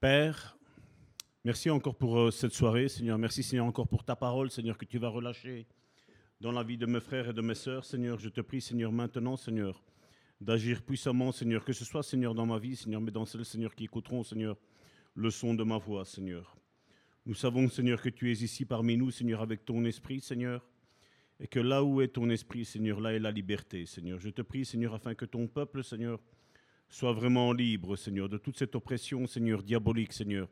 Père, merci encore pour euh, cette soirée, Seigneur. Merci, Seigneur, encore pour ta parole, Seigneur, que tu vas relâcher dans la vie de mes frères et de mes sœurs. Seigneur, je te prie, Seigneur, maintenant, Seigneur, d'agir puissamment, Seigneur, que ce soit, Seigneur, dans ma vie, Seigneur, mais dans celles, Seigneur, qui écouteront, Seigneur, le son de ma voix, Seigneur. Nous savons, Seigneur, que tu es ici parmi nous, Seigneur, avec ton esprit, Seigneur, et que là où est ton esprit, Seigneur, là est la liberté, Seigneur. Je te prie, Seigneur, afin que ton peuple, Seigneur, soit vraiment libre, Seigneur, de toute cette oppression, Seigneur, diabolique, Seigneur,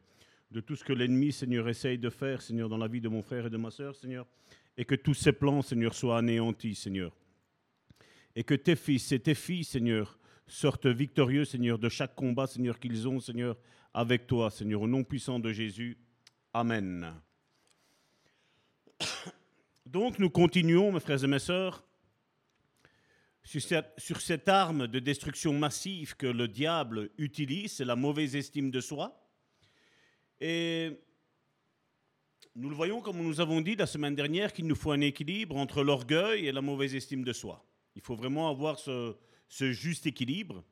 de tout ce que l'ennemi, Seigneur, essaye de faire, Seigneur, dans la vie de mon frère et de ma sœur, Seigneur, et que tous ces plans, Seigneur, soient anéantis, Seigneur. Et que tes fils et tes filles, Seigneur, sortent victorieux, Seigneur, de chaque combat, Seigneur, qu'ils ont, Seigneur, avec toi, Seigneur, au nom puissant de Jésus. Amen. Donc nous continuons, mes frères et mes sœurs, sur cette, arme de destruction massive que le diable utilise, c'est la mauvaise estime de soi. Et nous le voyons, comme nous avons dit la semaine dernière, qu'il nous faut un équilibre entre l'orgueil et la mauvaise estime de soi. Il faut vraiment avoir ce, ce juste équilibre.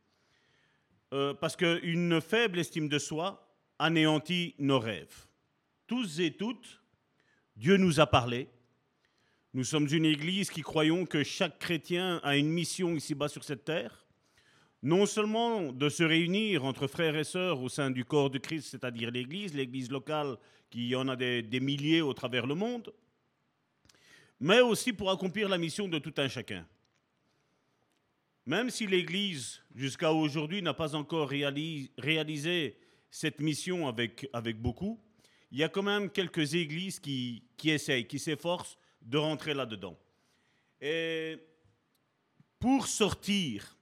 Euh, parce qu'une faible estime de soi anéantit nos rêves. Tous et toutes, Dieu nous a parlé. Nous sommes une église qui croyons que chaque chrétien a une mission ici-bas sur cette terre, non seulement de se réunir entre frères et sœurs au sein du corps de Christ, c'est-à-dire l'église, l'église locale qui en a des, milliers au travers le monde, mais aussi pour accomplir la mission de tout un chacun. Même si l'Église, jusqu'à aujourd'hui, n'a pas encore réali- réalisé cette mission avec, avec beaucoup, il y a quand même quelques églises qui, qui essayent, qui s'efforcent de rentrer là-dedans. Et pour sortir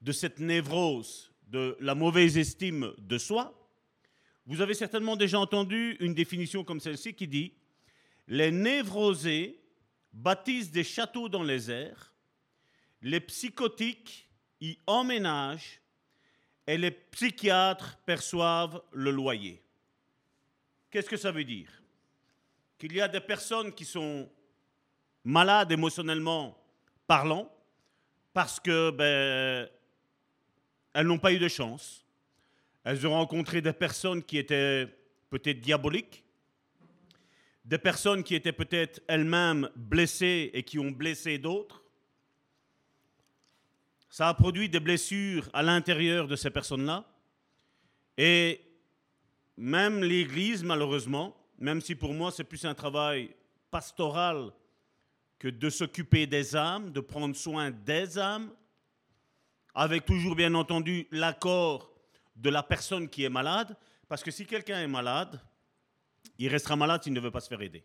de cette névrose, de la mauvaise estime de soi, vous avez certainement déjà entendu une définition comme celle-ci qui dit Les névrosés bâtissent des châteaux dans les airs, les psychotiques y emménagent et les psychiatres perçoivent le loyer. Qu'est-ce que ça veut dire? Qu'il y a des personnes qui sont malades émotionnellement parlant parce que ben, elles n'ont pas eu de chance. Elles ont rencontré des personnes qui étaient peut-être diaboliques, des personnes qui étaient peut-être elles-mêmes blessées et qui ont blessé d'autres. Ça a produit des blessures à l'intérieur de ces personnes-là. Et même l'Église, malheureusement, même si pour moi c'est plus un travail pastoral que de s'occuper des âmes, de prendre soin des âmes, avec toujours bien entendu l'accord de la personne qui est malade, parce que si quelqu'un est malade, il restera malade s'il ne veut pas se faire aider.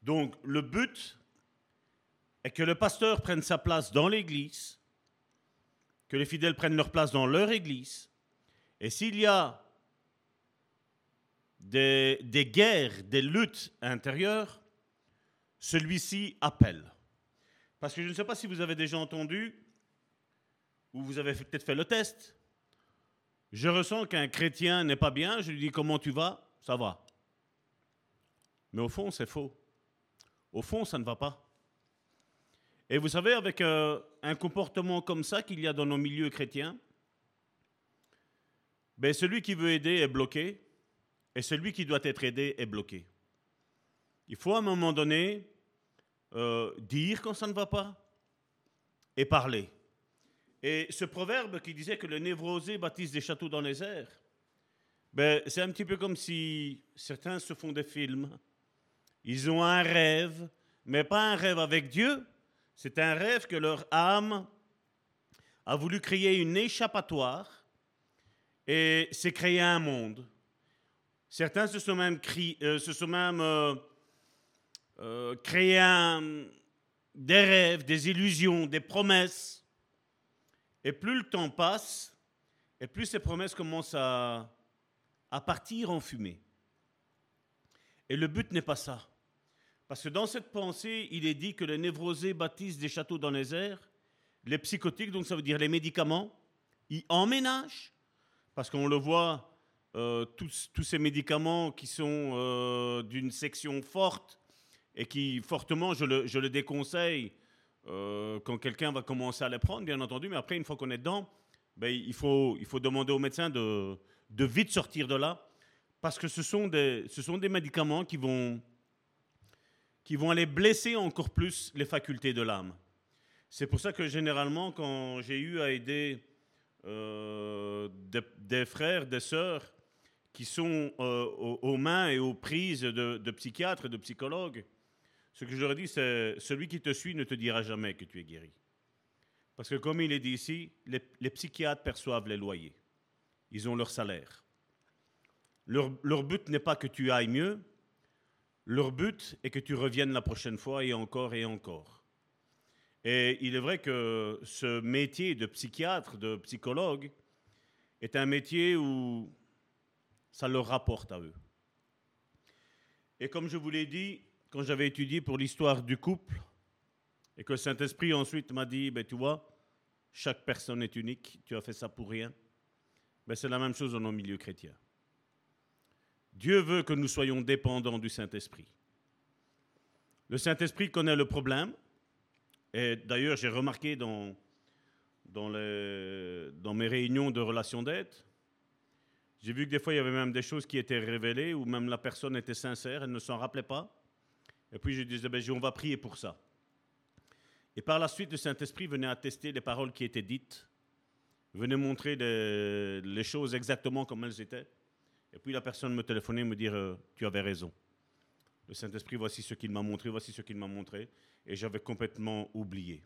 Donc le but est que le pasteur prenne sa place dans l'Église, que les fidèles prennent leur place dans leur Église, et s'il y a des, guerres, des luttes intérieures, celui-ci appelle. Parce que je ne sais pas si vous avez déjà entendu, ou vous avez peut-être fait le test, je ressens qu'un chrétien n'est pas bien, je lui dis comment tu vas, ça va. Mais au fond, c'est faux. Au fond, ça ne va pas. Et vous savez, avec euh, un comportement comme ça qu'il y a dans nos milieux chrétiens, ben, celui qui veut aider est bloqué et celui qui doit être aidé est bloqué. Il faut à un moment donné euh, dire quand ça ne va pas et parler. Et ce proverbe qui disait que le névrosé baptise des châteaux dans les airs, ben, c'est un petit peu comme si certains se font des films. Ils ont un rêve, mais pas un rêve avec Dieu. C'est un rêve que leur âme a voulu créer une échappatoire et s'est créé un monde. Certains se sont même, euh, euh, euh, créé un- des rêves, des illusions, des promesses. Et plus le temps passe, et plus ces promesses commencent à, à partir en fumée. Et le but n'est pas ça. Parce que dans cette pensée, il est dit que les névrosés bâtissent des châteaux dans les airs, les psychotiques, donc ça veut dire les médicaments, y emménagent. Parce qu'on le voit, euh, tous, ces médicaments qui sont euh, d'une section forte et qui, fortement, je le, déconseille euh, quand quelqu'un va commencer à les prendre, bien entendu, mais après, une fois qu'on est dedans, ben, il, faut, il faut demander au médecin de, de vite sortir de là, parce que ce sont des, ce sont des médicaments qui vont, qui vont aller blesser encore plus les facultés de l'âme. C'est pour ça que généralement, quand j'ai eu à aider euh, des, frères, des sœurs qui sont euh, aux, mains et aux prises de, psychiatres et de psychologues, ce que je leur dis, c'est celui qui te suit ne te dira jamais que tu es guéri. Parce que comme il est dit ici, les, psychiatres perçoivent les loyers. Ils ont leur salaire. Leur but n'est pas que tu ailles mieux, leur but est que tu reviennes la prochaine fois et encore et encore. Et il est vrai que ce métier de psychiatre, de psychologue, est un métier où ça leur rapporte à eux. Et comme je vous l'ai dit, quand j'avais étudié pour l'histoire du couple, et que Saint-Esprit ensuite m'a dit, ben, tu vois, chaque personne est unique, tu as fait ça pour rien, ben, c'est la même chose dans nos milieux chrétiens. Dieu veut que nous soyons dépendants du Saint-Esprit. Le Saint-Esprit connaît le problème, et d'ailleurs j'ai remarqué dans, dans, les, dans mes réunions de relations d'aide, j'ai vu que des fois il y avait même des choses qui étaient révélées, où même la personne était sincère, elle ne s'en rappelait pas. Et puis je disais, ben, on va prier pour ça. Et par la suite, le Saint-Esprit venait attester les paroles qui étaient dites, venait montrer les, choses exactement comme elles étaient. Et puis la personne me téléphonait, me dire, euh, tu avais raison. Le Saint-Esprit, voici ce qu'il m'a montré, voici ce qu'il m'a montré. Et j'avais complètement oublié.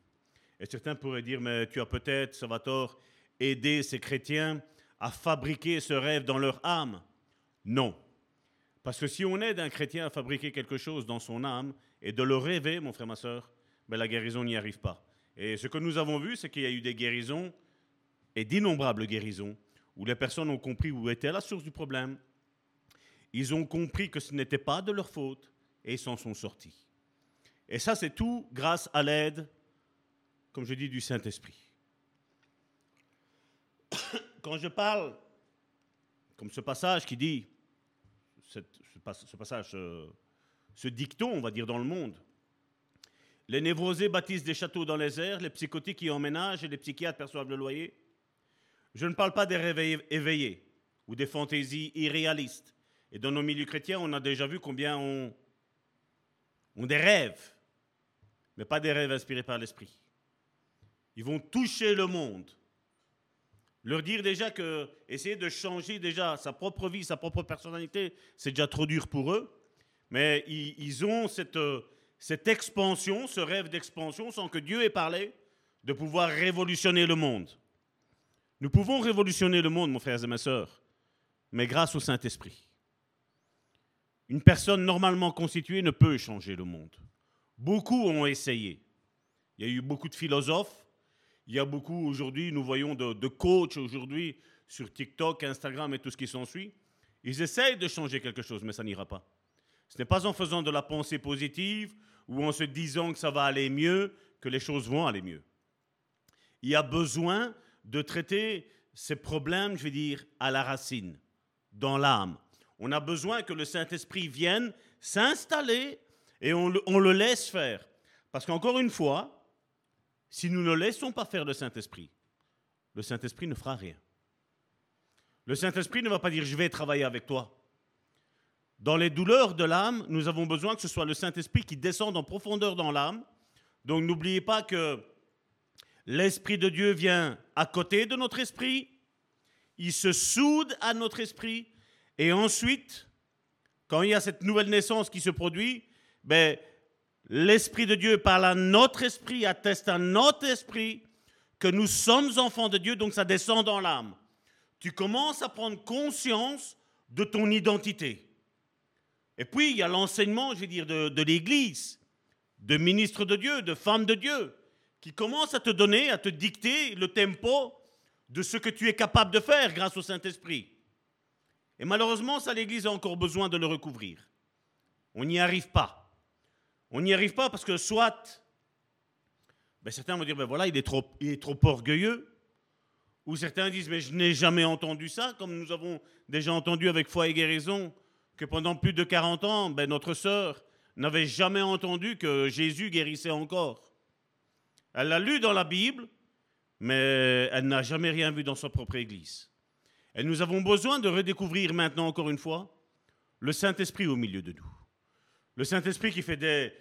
Et certains pourraient dire, mais tu as peut-être, Salvatore, aidé ces chrétiens à fabriquer ce rêve dans leur âme? Non. Parce que si on aide un chrétien à fabriquer quelque chose dans son âme et de le rêver, mon frère, ma soeur, ben la guérison n'y arrive pas. Et ce que nous avons vu, c'est qu'il y a eu des guérisons et d'innombrables guérisons où les personnes ont compris où était la source du problème. Ils ont compris que ce n'était pas de leur faute et ils s'en sont sortis. Et ça, c'est tout grâce à l'aide, comme je dis, du Saint-Esprit. Quand je parle, comme ce passage qui dit, ce, passage, ce, dicton, on va dire, dans le monde. Les névrosés bâtissent des châteaux dans les airs, les psychotiques y emménagent et les psychiatres perçoivent le loyer. Je ne parle pas des rêves éveillés ou des fantaisies irréalistes. Et dans nos milieux chrétiens, on a déjà vu combien on, on des rêves, mais pas des rêves inspirés par l'esprit. Ils vont toucher le monde, leur dire déjà que essayer de changer déjà sa propre vie, sa propre personnalité, c'est déjà trop dur pour eux. Mais ils, ont cette, cette expansion, ce rêve d'expansion, sans que Dieu ait parlé, de pouvoir révolutionner le monde. Nous pouvons révolutionner le monde, mon frères et mes sœurs, mais grâce au Saint-Esprit. Une personne normalement constituée ne peut changer le monde. Beaucoup ont essayé. Il y a eu beaucoup de philosophes, il y a beaucoup aujourd'hui, nous voyons de, coachs aujourd'hui sur TikTok, Instagram et tout ce qui s'ensuit. Ils essayent de changer quelque chose, mais ça n'ira pas. Ce n'est pas en faisant de la pensée positive ou en se disant que ça va aller mieux que les choses vont aller mieux. Il y a besoin de traiter ces problèmes, je vais dire, à la racine, dans l'âme. On a besoin que le Saint-Esprit vienne s'installer et on le laisse faire. Parce qu'encore une fois, si nous ne laissons pas faire le Saint-Esprit, le Saint-Esprit ne fera rien. Le Saint-Esprit ne va pas dire je vais travailler avec toi. Dans les douleurs de l'âme, nous avons besoin que ce soit le Saint-Esprit qui descende en profondeur dans l'âme. Donc n'oubliez pas que l'Esprit de Dieu vient à côté de notre esprit, il se soude à notre esprit, et ensuite, quand il y a cette nouvelle naissance qui se produit, ben, L'Esprit de Dieu par à notre esprit, atteste à notre esprit que nous sommes enfants de Dieu, donc ça descend dans l'âme. Tu commences à prendre conscience de ton identité. Et puis, il y a l'enseignement, je vais dire, de, l'Église, de ministres de Dieu, de femmes de Dieu, qui commence à te donner, à te dicter le tempo de ce que tu es capable de faire grâce au Saint-Esprit. Et malheureusement, ça, l'Église a encore besoin de le recouvrir. On n'y arrive pas. On n'y arrive pas parce que soit, ben certains vont dire, ben voilà, il est, trop, il est trop orgueilleux. Ou certains disent, mais je n'ai jamais entendu ça, comme nous avons déjà entendu avec foi et guérison, que pendant plus de 40 ans, ben notre sœur n'avait jamais entendu que Jésus guérissait encore. Elle l'a lu dans la Bible, mais elle n'a jamais rien vu dans sa propre Église. Et nous avons besoin de redécouvrir maintenant, encore une fois, le Saint-Esprit au milieu de nous. Le Saint-Esprit qui fait des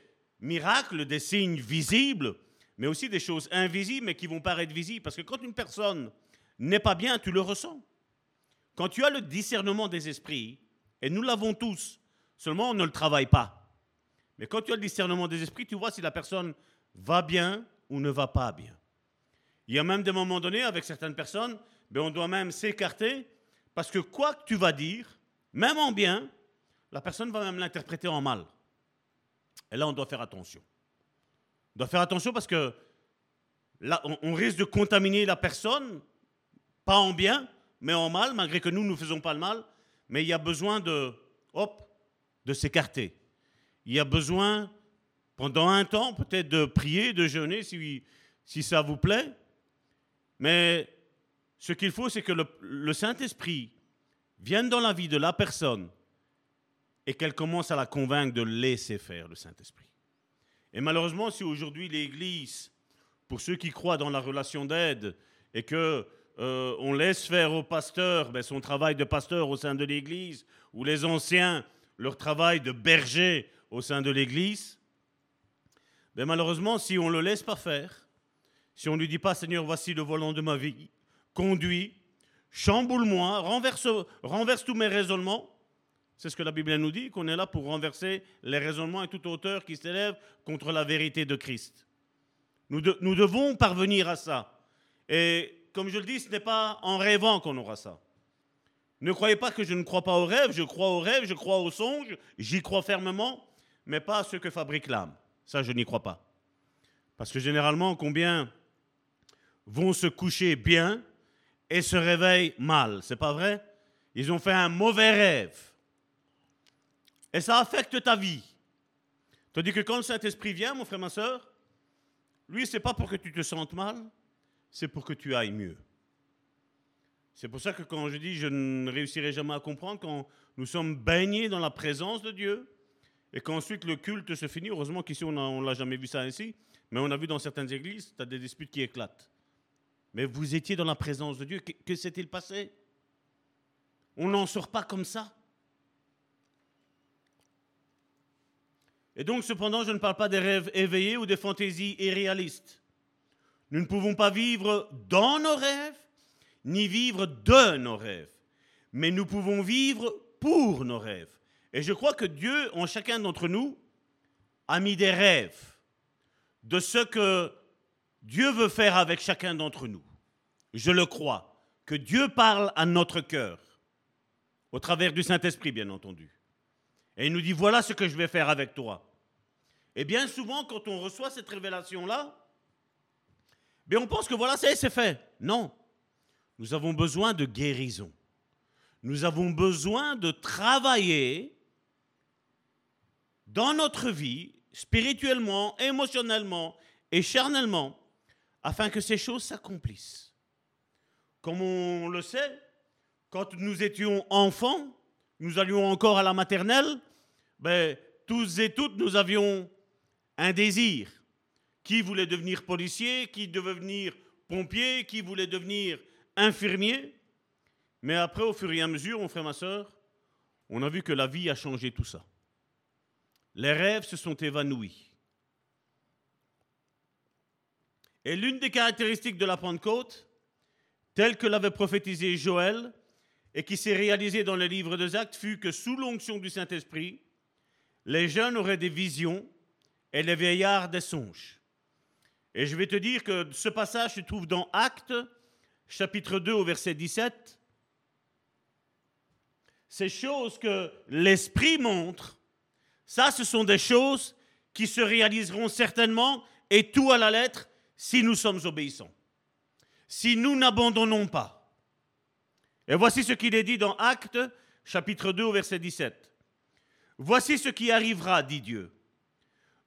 miracles, des signes visibles, mais aussi des choses invisibles, mais qui vont paraître visibles. Parce que quand une personne n'est pas bien, tu le ressens. Quand tu as le discernement des esprits, et nous l'avons tous, seulement on ne le travaille pas. Mais quand tu as le discernement des esprits, tu vois si la personne va bien ou ne va pas bien. Il y a même des moments donnés avec certaines personnes, mais ben, on doit même s'écarter parce que quoi que tu vas dire, même en bien, la personne va même l'interpréter en mal. Et là, on doit faire attention. On doit faire attention parce que là, on, risque de contaminer la personne, pas en bien, mais en mal, malgré que nous ne faisons pas le mal. Mais il y a besoin de, hop, de s'écarter. Il y a besoin, pendant un temps, peut-être de prier, de jeûner, si, si ça vous plaît. Mais ce qu'il faut, c'est que le Saint-Esprit vienne dans la vie de la personne et qu'elle commence à la convaincre de laisser faire le Saint-Esprit. Et malheureusement, si aujourd'hui l'Église, pour ceux qui croient dans la relation d'aide, et que euh, on laisse faire au pasteur ben, son travail de pasteur au sein de l'Église, ou les anciens leur travail de berger au sein de l'Église, ben, malheureusement, si on ne le laisse pas faire, si on ne lui dit pas, Seigneur, voici le volant de ma vie, conduis, chamboule-moi, renverse, renverse tous mes raisonnements, c'est ce que la Bible nous dit, qu'on est là pour renverser les raisonnements et toute hauteur qui s'élève contre la vérité de Christ. Nous, nous devons parvenir à ça. Et comme je le dis, ce n'est pas en rêvant qu'on aura ça. Ne croyez pas que je ne crois pas aux rêves, je crois aux rêves, je crois aux songes, j'y crois fermement, mais pas à ce que fabrique l'âme. Ça, je n'y crois pas. Parce que généralement, combien vont se coucher bien et se réveillent mal C'est pas vrai? Ils ont fait un mauvais rêve. Et ça affecte ta vie. Tandis que quand le Saint-Esprit vient, mon frère, ma soeur, lui, c'est pas pour que tu te sentes mal, c'est pour que tu ailles mieux. C'est pour ça que quand je dis je ne réussirai jamais à comprendre, quand nous sommes baignés dans la présence de Dieu, et qu'ensuite le culte se finit, heureusement qu'ici on ne l'a jamais vu ça ainsi, mais on a vu dans certaines églises, tu as des disputes qui éclatent. Mais vous étiez dans la présence de Dieu, que, que s'est-il passé? On n'en sort pas comme ça. Et donc, cependant, je ne parle pas des rêves éveillés ou des fantaisies irréalistes. Nous ne pouvons pas vivre dans nos rêves, ni vivre de nos rêves. Mais nous pouvons vivre pour nos rêves. Et je crois que Dieu, en chacun d'entre nous, a mis des rêves de ce que Dieu veut faire avec chacun d'entre nous. Je le crois, que Dieu parle à notre cœur, au travers du Saint-Esprit, bien entendu. Et il nous dit, voilà ce que je vais faire avec toi. Et bien souvent, quand on reçoit cette révélation-là, on pense que voilà, c'est fait. Non. Nous avons besoin de guérison. Nous avons besoin de travailler dans notre vie, spirituellement, émotionnellement et charnellement, afin que ces choses s'accomplissent. Comme on le sait, quand nous étions enfants, nous allions encore à la maternelle, ben, tous et toutes, nous avions un désir. Qui voulait devenir policier, qui devait devenir pompier, qui voulait devenir infirmier. Mais après, au fur et à mesure, mon frère, ma soeur, on a vu que la vie a changé tout ça. Les rêves se sont évanouis. Et l'une des caractéristiques de la Pentecôte, telle que l'avait prophétisé Joël, et qui s'est réalisée dans le livre des Actes, fut que sous l'onction du Saint-Esprit, les jeunes auraient des visions et les vieillards des songes. Et je vais te dire que ce passage se trouve dans Actes, chapitre 2, au verset 17. Ces choses que l'Esprit montre, ça, ce sont des choses qui se réaliseront certainement, et tout à la lettre, si nous sommes obéissants, si nous n'abandonnons pas. Et voici ce qu'il est dit dans Actes, chapitre 2, au verset 17. Voici ce qui arrivera, dit Dieu.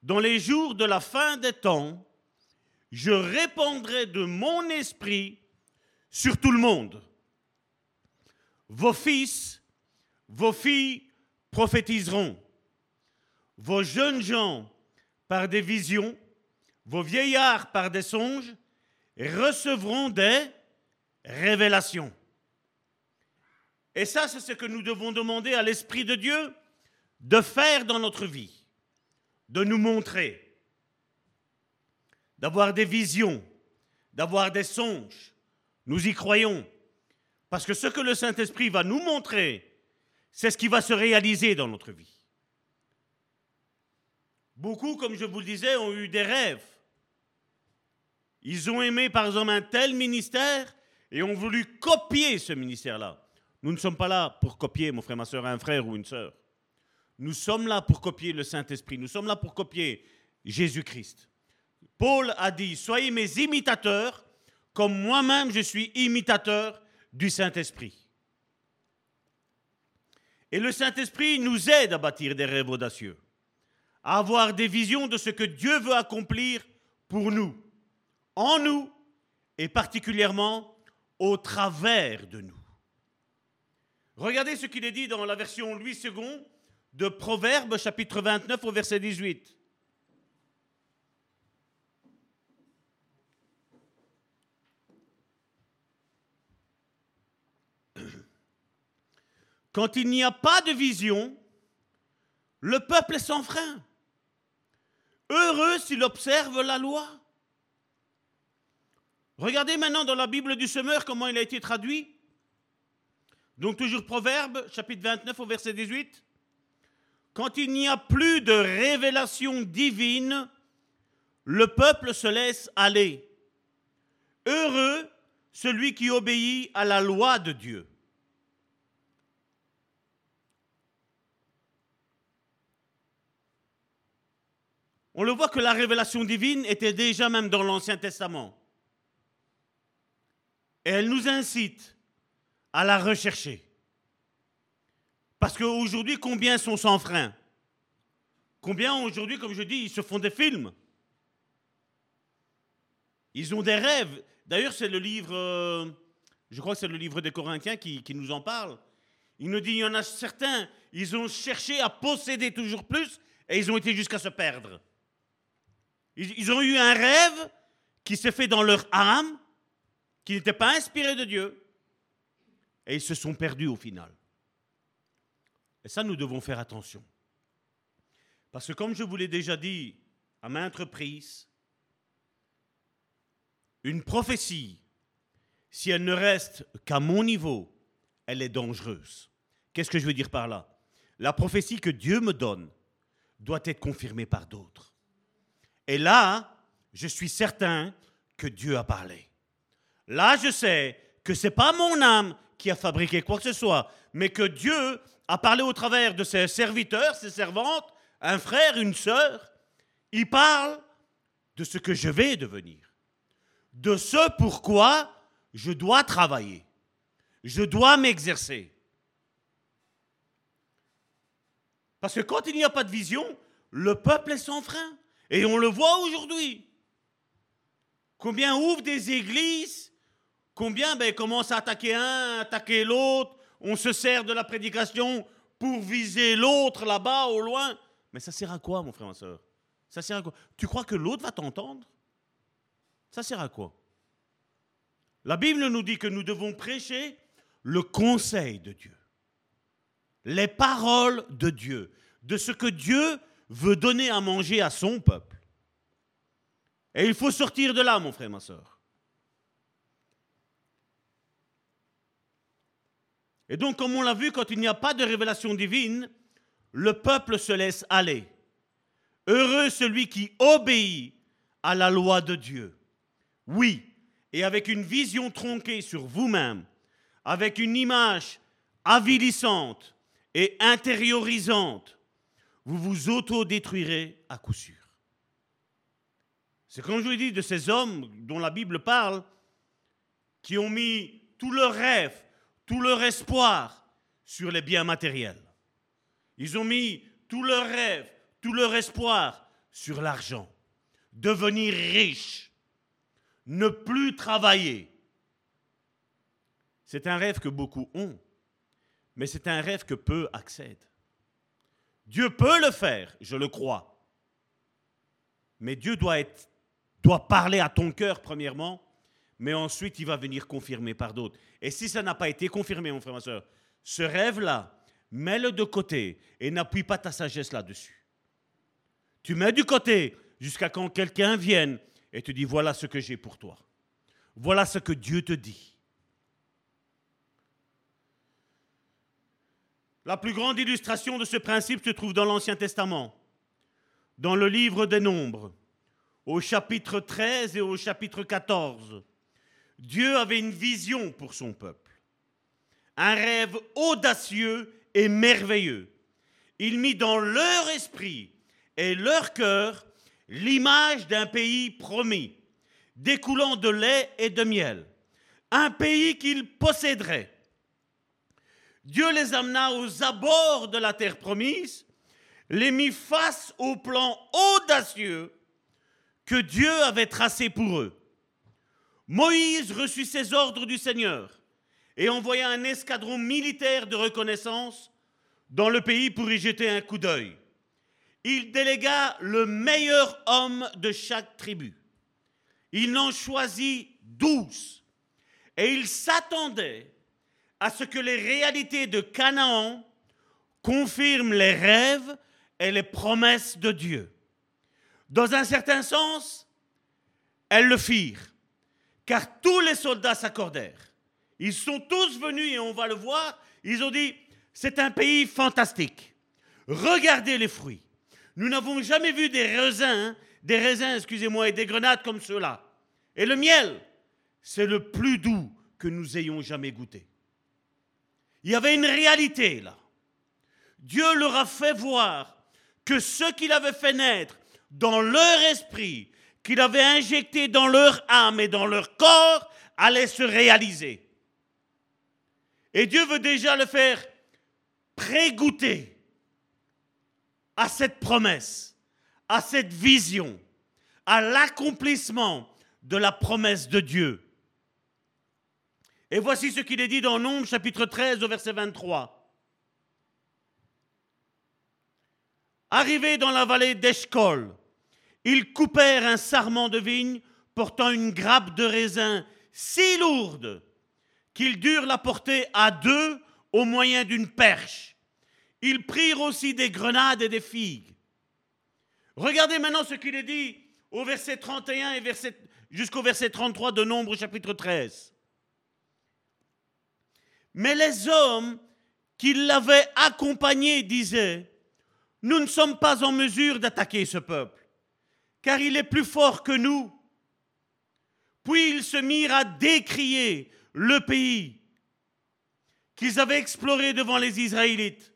Dans les jours de la fin des temps, je répandrai de mon esprit sur tout le monde. Vos fils, vos filles prophétiseront. Vos jeunes gens par des visions, vos vieillards par des songes, recevront des révélations. Et ça, c'est ce que nous devons demander à l'Esprit de Dieu de faire dans notre vie, de nous montrer, d'avoir des visions, d'avoir des songes. Nous y croyons. Parce que ce que le Saint-Esprit va nous montrer, c'est ce qui va se réaliser dans notre vie. Beaucoup, comme je vous le disais, ont eu des rêves. Ils ont aimé, par exemple, un tel ministère et ont voulu copier ce ministère-là. Nous ne sommes pas là pour copier, mon frère, ma soeur, un frère ou une soeur. Nous sommes là pour copier le Saint-Esprit. Nous sommes là pour copier Jésus-Christ. Paul a dit, soyez mes imitateurs, comme moi-même je suis imitateur du Saint-Esprit. Et le Saint-Esprit nous aide à bâtir des rêves audacieux, à avoir des visions de ce que Dieu veut accomplir pour nous, en nous et particulièrement au travers de nous. Regardez ce qu'il est dit dans la version Louis II de Proverbes chapitre 29 au verset 18. Quand il n'y a pas de vision, le peuple est sans frein. Heureux s'il observe la loi. Regardez maintenant dans la Bible du semeur comment il a été traduit. Donc toujours Proverbe, chapitre 29 au verset 18. Quand il n'y a plus de révélation divine, le peuple se laisse aller. Heureux celui qui obéit à la loi de Dieu. On le voit que la révélation divine était déjà même dans l'Ancien Testament. Et elle nous incite à la rechercher. Parce qu'aujourd'hui, combien sont sans frein? Combien aujourd'hui, comme je dis, ils se font des films? Ils ont des rêves. D'ailleurs, c'est le livre, euh, je crois que c'est le livre des Corinthiens qui, nous en parle. Il nous dit, il y en a certains, ils ont cherché à posséder toujours plus et ils ont été jusqu'à se perdre. Ils ont eu un rêve qui s'est fait dans leur âme, qui n'était pas inspiré de Dieu, et ils se sont perdus au final. Et ça, nous devons faire attention. Parce que comme je vous l'ai déjà dit à maintes reprises, une prophétie, si elle ne reste qu'à mon niveau, elle est dangereuse. Qu'est-ce que je veux dire par là? La prophétie que Dieu me donne doit être confirmée par d'autres. Et là, je suis certain que Dieu a parlé. Là, je sais que ce n'est pas mon âme qui a fabriqué quoi que ce soit, mais que Dieu a parlé au travers de ses serviteurs, ses servantes, un frère, une sœur. Il parle de ce que je vais devenir, de ce pourquoi je dois travailler, je dois m'exercer. Parce que quand il n'y a pas de vision, le peuple est sans frein. Et on le voit aujourd'hui. Combien ouvrent des églises Combien ben, commencent à attaquer un, attaquer l'autre On se sert de la prédication pour viser l'autre là-bas, au loin. Mais ça sert à quoi, mon frère, ma soeur? Ça sert à quoi? Tu crois que l'autre va t'entendre? Ça sert à quoi? La Bible nous dit que nous devons prêcher le conseil de Dieu, les paroles de Dieu, de ce que Dieu veut donner à manger à son peuple. Et il faut sortir de là, mon frère, ma soeur. Et donc, comme on l'a vu, quand il n'y a pas de révélation divine, le peuple se laisse aller. Heureux celui qui obéit à la loi de Dieu. Oui, et avec une vision tronquée sur vous-même, avec une image avilissante et intériorisante, vous vous autodétruirez à coup sûr. C'est comme je vous dis de ces hommes dont la Bible parle, qui ont mis tout leur rêve, tout leur espoir sur les biens matériels. Ils ont mis tout leur rêve, tout leur espoir sur l'argent. Devenir riche, ne plus travailler. C'est un rêve que beaucoup ont, mais c'est un rêve que peu accèdent. Dieu peut le faire, je le crois. Mais Dieu doit, doit parler à ton cœur premièrement mais ensuite il va venir confirmer par d'autres. Et si ça n'a pas été confirmé, mon frère, ma soeur, ce rêve-là, mets-le de côté et n'appuie pas ta sagesse là-dessus. Tu mets du côté jusqu'à quand quelqu'un vienne et te dit voilà ce que j'ai pour toi. Voilà ce que Dieu te dit. La plus grande illustration de ce principe se trouve dans l'Ancien Testament, dans le livre des Nombres, au chapitre 13 et au chapitre 14. Dieu avait une vision pour son peuple, un rêve audacieux et merveilleux. Il mit dans leur esprit et leur cœur l'image d'un pays promis, découlant de lait et de miel, un pays qu'ils posséderaient. Dieu les amena aux abords de la terre promise, les mit face au plan audacieux que Dieu avait tracé pour eux. Moïse reçut ses ordres du Seigneur et envoya un escadron militaire de reconnaissance dans le pays pour y jeter un coup d'œil. Il délégua le meilleur homme de chaque tribu. Il en choisit douze. Et il s'attendait à ce que les réalités de Canaan confirment les rêves et les promesses de Dieu. Dans un certain sens, elles le firent car tous les soldats s'accordèrent. Ils sont tous venus, et on va le voir, ils ont dit, c'est un pays fantastique. Regardez les fruits. Nous n'avons jamais vu des raisins, des raisins, excusez-moi, et des grenades comme ceux-là. Et le miel, c'est le plus doux que nous ayons jamais goûté. Il y avait une réalité là. Dieu leur a fait voir que ce qu'il avait fait naître dans leur esprit, qu'il avait injecté dans leur âme et dans leur corps allait se réaliser. Et Dieu veut déjà le faire prégoûter à cette promesse, à cette vision, à l'accomplissement de la promesse de Dieu. Et voici ce qu'il est dit dans Nombre chapitre 13 au verset 23. Arrivé dans la vallée d'Eshkol, ils coupèrent un sarment de vigne portant une grappe de raisin si lourde qu'ils durent la porter à deux au moyen d'une perche. Ils prirent aussi des grenades et des figues. Regardez maintenant ce qu'il est dit au verset 31 et jusqu'au verset 33 de Nombre chapitre 13. Mais les hommes qui l'avaient accompagné disaient, nous ne sommes pas en mesure d'attaquer ce peuple car il est plus fort que nous. Puis ils se mirent à décrier le pays qu'ils avaient exploré devant les Israélites,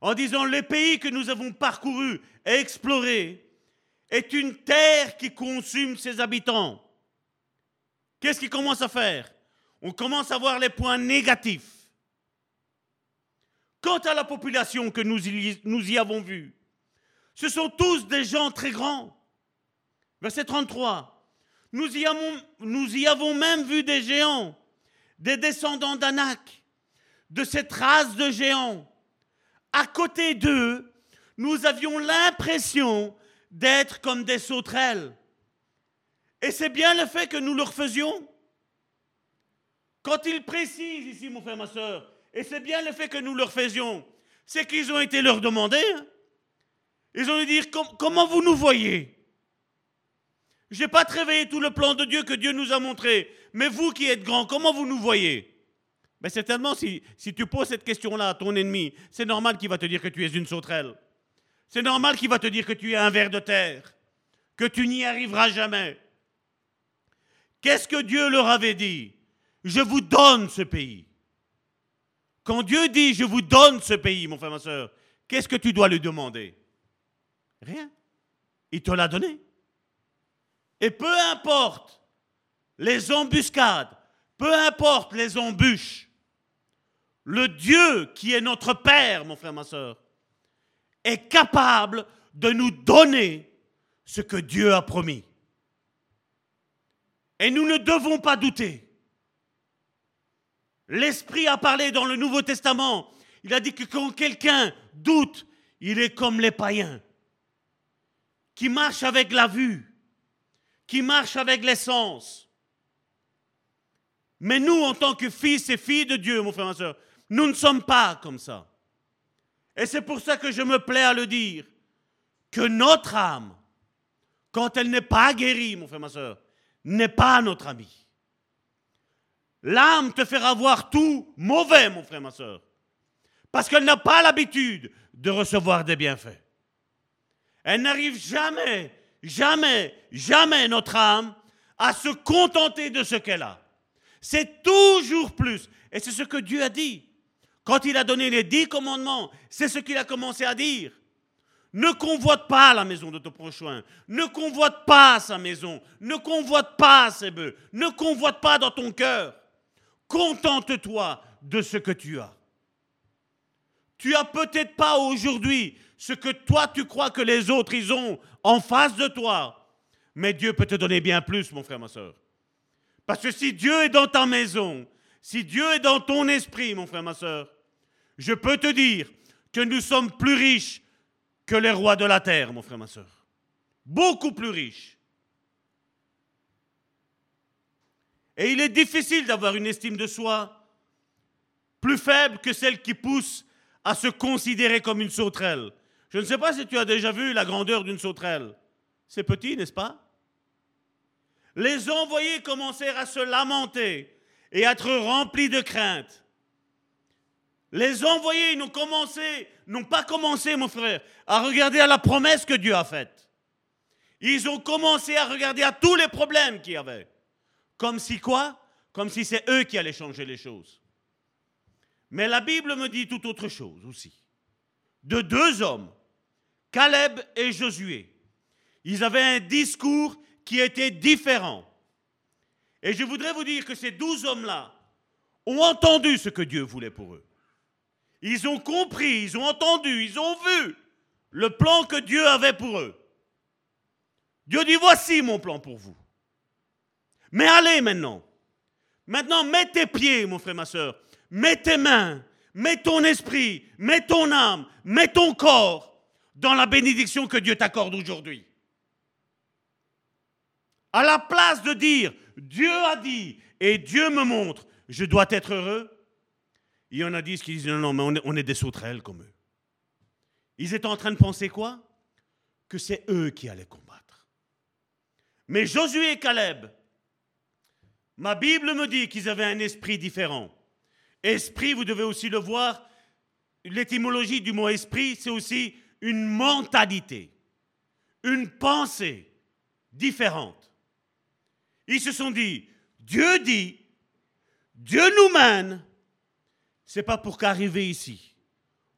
en disant, le pays que nous avons parcouru et exploré est une terre qui consume ses habitants. Qu'est-ce qu'ils commencent à faire? On commence à voir les points négatifs. Quant à la population que nous y, nous y avons vue, ce sont tous des gens très grands. Verset 33. Nous y, avons, même vu des géants, des descendants d'Anak, de cette race de géants. À côté d'eux, nous avions l'impression d'être comme des sauterelles. Et c'est bien le fait que nous leur faisions. Quand il précise ici, mon frère, ma soeur, et c'est bien le fait que nous leur faisions, c'est qu'ils ont été leur demander. Hein. Ils ont dû dire comment vous nous voyez? Je n'ai pas réveillé tout le plan de Dieu que Dieu nous a montré. Mais vous qui êtes grand, comment vous nous voyez? Ben Certainement, si, si tu poses cette question-là à ton ennemi, c'est normal qu'il va te dire que tu es une sauterelle. C'est normal qu'il va te dire que tu es un ver de terre, que tu n'y arriveras jamais. Qu'est-ce que Dieu leur avait dit? Je vous donne ce pays. Quand Dieu dit je vous donne ce pays, mon frère, ma soeur, qu'est-ce que tu dois lui demander? Rien. Il te l'a donné. Et peu importe les embuscades, peu importe les embûches, le Dieu qui est notre Père, mon frère, ma soeur, est capable de nous donner ce que Dieu a promis. Et nous ne devons pas douter. L'Esprit a parlé dans le Nouveau Testament. Il a dit que quand quelqu'un doute, il est comme les païens, qui marchent avec la vue, qui marche avec l'essence. Mais nous, en tant que fils et filles de Dieu, mon frère, ma soeur, Nous ne sommes pas comme ça. Et c'est pour ça que je me plais à le dire, que notre âme, quand elle n'est pas guérie, mon frère, ma soeur, n'est pas notre ami. L'âme te fera voir tout mauvais, mon frère, ma soeur, parce qu'elle n'a pas l'habitude de recevoir des bienfaits. Elle n'arrive jamais, jamais, jamais, notre âme, à se contenter de ce qu'elle a. C'est toujours plus. Et c'est ce que Dieu a dit. Quand il a donné les dix commandements, c'est ce qu'il a commencé à dire. Ne convoite pas la maison de ton prochain. Ne convoite pas sa maison. Ne convoite pas ses bœufs. Ne convoite pas dans ton cœur. Contente-toi de ce que tu as. Tu as peut-être pas aujourd'hui ce que toi tu crois que les autres ils ont en face de toi. Mais Dieu peut te donner bien plus, mon frère, ma soeur. Parce que si Dieu est dans ta maison, si Dieu est dans ton esprit, mon frère, ma soeur, je peux te dire que nous sommes plus riches que les rois de la terre, mon frère, ma soeur. Beaucoup plus riches. Et il est difficile d'avoir une estime de soi plus faible que celle qui pousse à se considérer comme une sauterelle. Je ne sais pas si tu as déjà vu la grandeur d'une sauterelle. C'est petit, n'est-ce pas? Les envoyés commencèrent à se lamenter et à être remplis de crainte. Les envoyés n'ont commencé, n'ont pas commencé, mon frère, à regarder à la promesse que Dieu a faite. Ils ont commencé à regarder à tous les problèmes qu'il y avait. Comme si quoi? Comme si c'est eux qui allaient changer les choses. Mais la Bible me dit tout autre chose aussi. De deux hommes, Caleb et Josué, ils avaient un discours qui était différent. Et je voudrais vous dire que ces douze hommes-là ont entendu ce que Dieu voulait pour eux. Ils ont compris, ils ont entendu, ils ont vu le plan que Dieu avait pour eux. Dieu dit, voici mon plan pour vous. Mais allez maintenant. Maintenant, mets tes pieds, mon frère, ma soeur. Mets tes mains, mets ton esprit, mets ton âme, mets ton corps dans la bénédiction que Dieu t'accorde aujourd'hui. À la place de dire Dieu a dit et Dieu me montre, je dois être heureux, il y en a dix qui disent non, non, mais on est, on est des sauterelles comme eux. Ils étaient en train de penser quoi? Que c'est eux qui allaient combattre. Mais Josué et Caleb, ma Bible me dit qu'ils avaient un esprit différent. Esprit, vous devez aussi le voir, l'étymologie du mot esprit, c'est aussi une mentalité, une pensée différente. Ils se sont dit, Dieu dit, Dieu nous mène, c'est pas pour qu'arriver ici,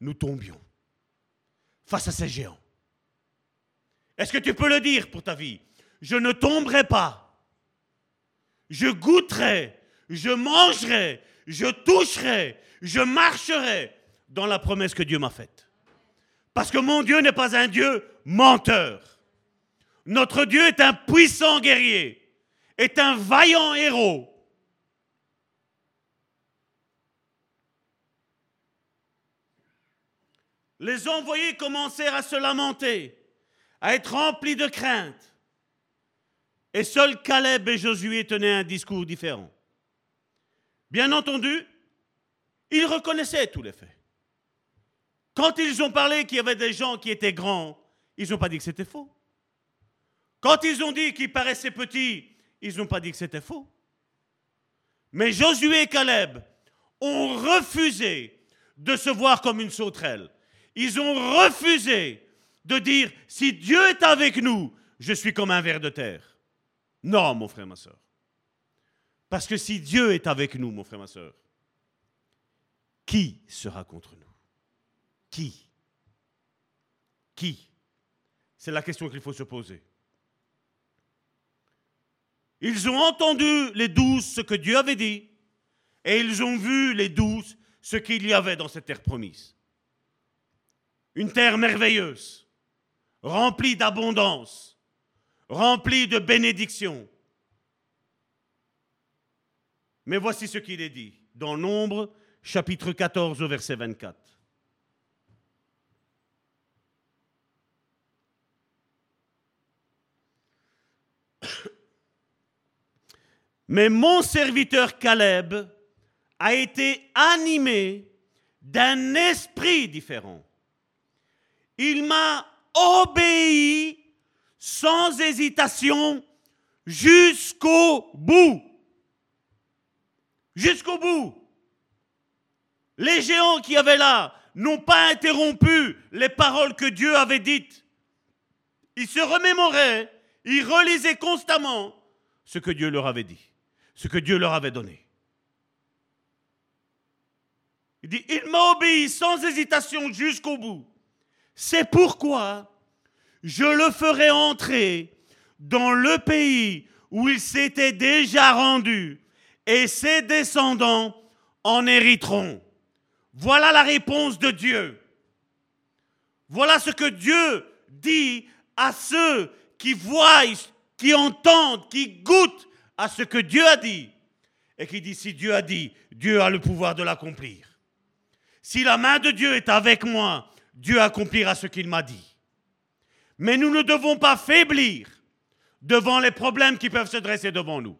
nous tombions face à ces géants. Est-ce que tu peux le dire pour ta vie? Je ne tomberai pas. Je goûterai, je mangerai, je toucherai, je marcherai dans la promesse que Dieu m'a faite. Parce que mon Dieu n'est pas un Dieu menteur. Notre Dieu est un puissant guerrier, est un vaillant héros. Les envoyés commencèrent à se lamenter, à être remplis de crainte. Et seuls Caleb et Josué tenaient un discours différent. Bien entendu, ils reconnaissaient tous les faits. Quand ils ont parlé qu'il y avait des gens qui étaient grands, ils n'ont pas dit que c'était faux. Quand ils ont dit qu'ils paraissaient petits, ils n'ont pas dit que c'était faux. Mais Josué et Caleb ont refusé de se voir comme une sauterelle. Ils ont refusé de dire, si Dieu est avec nous, je suis comme un ver de terre. Non, mon frère, ma soeur. Parce que si Dieu est avec nous, mon frère, ma soeur, qui sera contre nous? Qui? Qui? C'est la question qu'il faut se poser. Ils ont entendu les douze ce que Dieu avait dit, et ils ont vu les douze ce qu'il y avait dans cette terre promise. Une terre merveilleuse, remplie d'abondance, remplie de bénédictions. Mais voici ce qu'il est dit dans Nombre, chapitre 14, verset 24. Mais mon serviteur Caleb a été animé d'un esprit différent. Il m'a obéi sans hésitation jusqu'au bout. Jusqu'au bout. Les géants qui avaient là n'ont pas interrompu les paroles que Dieu avait dites. Ils se remémoraient, ils relisaient constamment ce que Dieu leur avait dit, ce que Dieu leur avait donné. Il dit, il m'a obéi sans hésitation jusqu'au bout. C'est pourquoi je le ferai entrer dans le pays où il s'était déjà rendu, et ses descendants en hériteront. Voilà la réponse de Dieu. Voilà ce que Dieu dit à ceux qui voient, qui entendent, qui goûtent à ce que Dieu a dit. Et qui dit, si Dieu a dit, Dieu a le pouvoir de l'accomplir. Si la main de Dieu est avec moi, Dieu accomplira ce qu'il m'a dit. Mais nous ne devons pas faiblir devant les problèmes qui peuvent se dresser devant nous.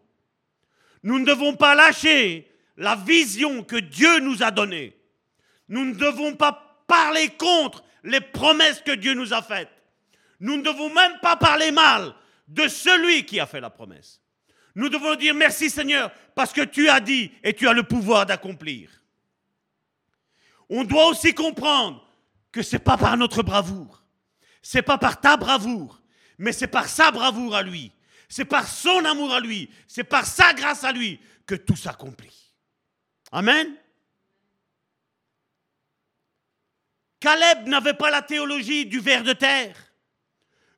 Nous ne devons pas lâcher la vision que Dieu nous a donnée. Nous ne devons pas parler contre les promesses que Dieu nous a faites. Nous ne devons même pas parler mal de celui qui a fait la promesse. Nous devons dire merci Seigneur parce que tu as dit et tu as le pouvoir d'accomplir. On doit aussi comprendre que ce n'est pas par notre bravoure, c'est pas par ta bravoure, mais c'est par sa bravoure à lui, c'est par son amour à lui, c'est par sa grâce à lui que tout s'accomplit. Amen. Caleb n'avait pas la théologie du ver de terre.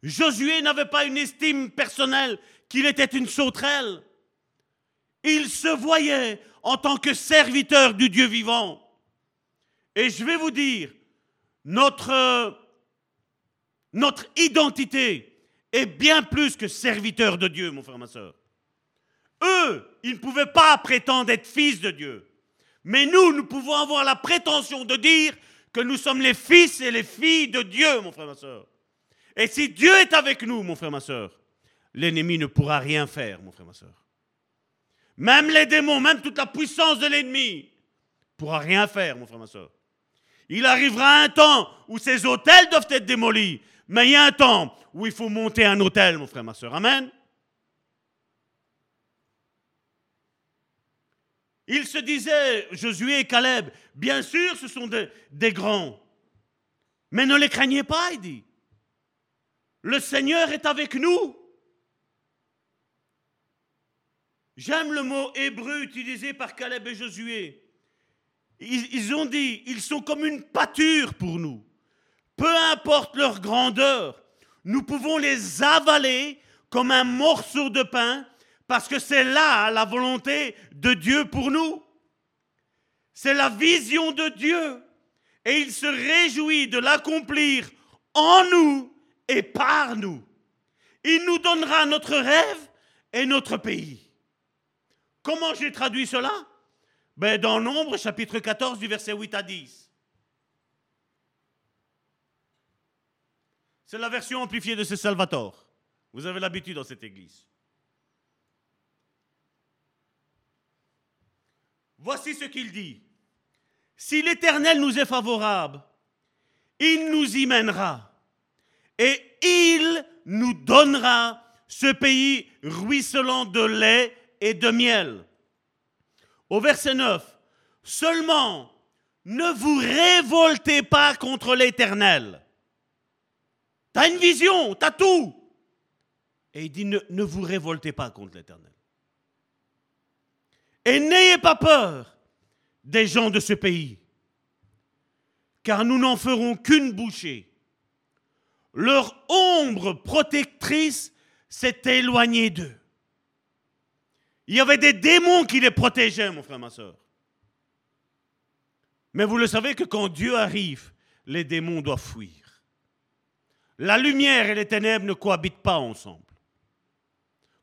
Josué n'avait pas une estime personnelle qu'il était une sauterelle. Il se voyait en tant que serviteur du Dieu vivant. Et je vais vous dire, notre, notre identité est bien plus que serviteur de Dieu, mon frère, ma soeur. Eux, ils ne pouvaient pas prétendre être fils de Dieu. Mais nous, nous pouvons avoir la prétention de dire que nous sommes les fils et les filles de Dieu, mon frère, ma soeur. Et si Dieu est avec nous, mon frère, ma soeur, l'ennemi ne pourra rien faire, mon frère, ma soeur. Même les démons, même toute la puissance de l'ennemi, ne pourra rien faire, mon frère, ma soeur. Il arrivera un temps où ces hôtels doivent être démolis, mais il y a un temps où il faut monter un hôtel, mon frère, ma soeur. Amen. Il se disait, Josué et Caleb, bien sûr, ce sont des, des grands, mais ne les craignez pas, il dit. Le Seigneur est avec nous. J'aime le mot hébreu utilisé par Caleb et Josué. Ils, ont dit, ils sont comme une pâture pour nous. Peu importe leur grandeur, nous pouvons les avaler comme un morceau de pain parce que c'est là la volonté de Dieu pour nous. C'est la vision de Dieu. Et il se réjouit de l'accomplir en nous et par nous. Il nous donnera notre rêve et notre pays. Comment j'ai traduit cela? Ben, Dans Nombre, chapitre 14, du verset 8 à 10. C'est la version amplifiée de ce Salvatore. Vous avez l'habitude dans cette église. Voici ce qu'il dit. Si l'Éternel nous est favorable, il nous y mènera et il nous donnera ce pays ruisselant de lait et de miel. Au verset 9, seulement ne vous révoltez pas contre l'Éternel. Tu as une vision, tu as tout. Et il dit, ne, ne vous révoltez pas contre l'Éternel. Et n'ayez pas peur des gens de ce pays, car nous n'en ferons qu'une bouchée. Leur ombre protectrice s'est éloignée d'eux. Il y avait des démons qui les protégeaient, mon frère, ma soeur. Mais vous le savez que quand Dieu arrive, les démons doivent fuir. La lumière et les ténèbres ne cohabitent pas ensemble.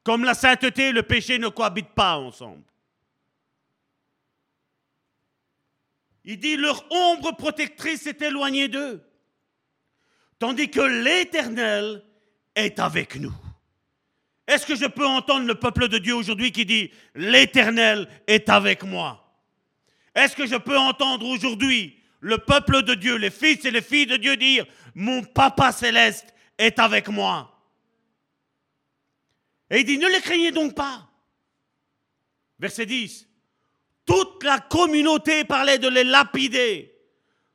Comme la sainteté et le péché ne cohabitent pas ensemble. Il dit, leur ombre protectrice s'est éloignée d'eux, tandis que l'Éternel est avec nous. Est-ce que je peux entendre le peuple de Dieu aujourd'hui qui dit, l'Éternel est avec moi? Est-ce que je peux entendre aujourd'hui le peuple de Dieu, les fils et les filles de Dieu dire, mon papa céleste est avec moi? Et il dit, ne les craignez donc pas. Verset 10. Toute la communauté parlait de les lapider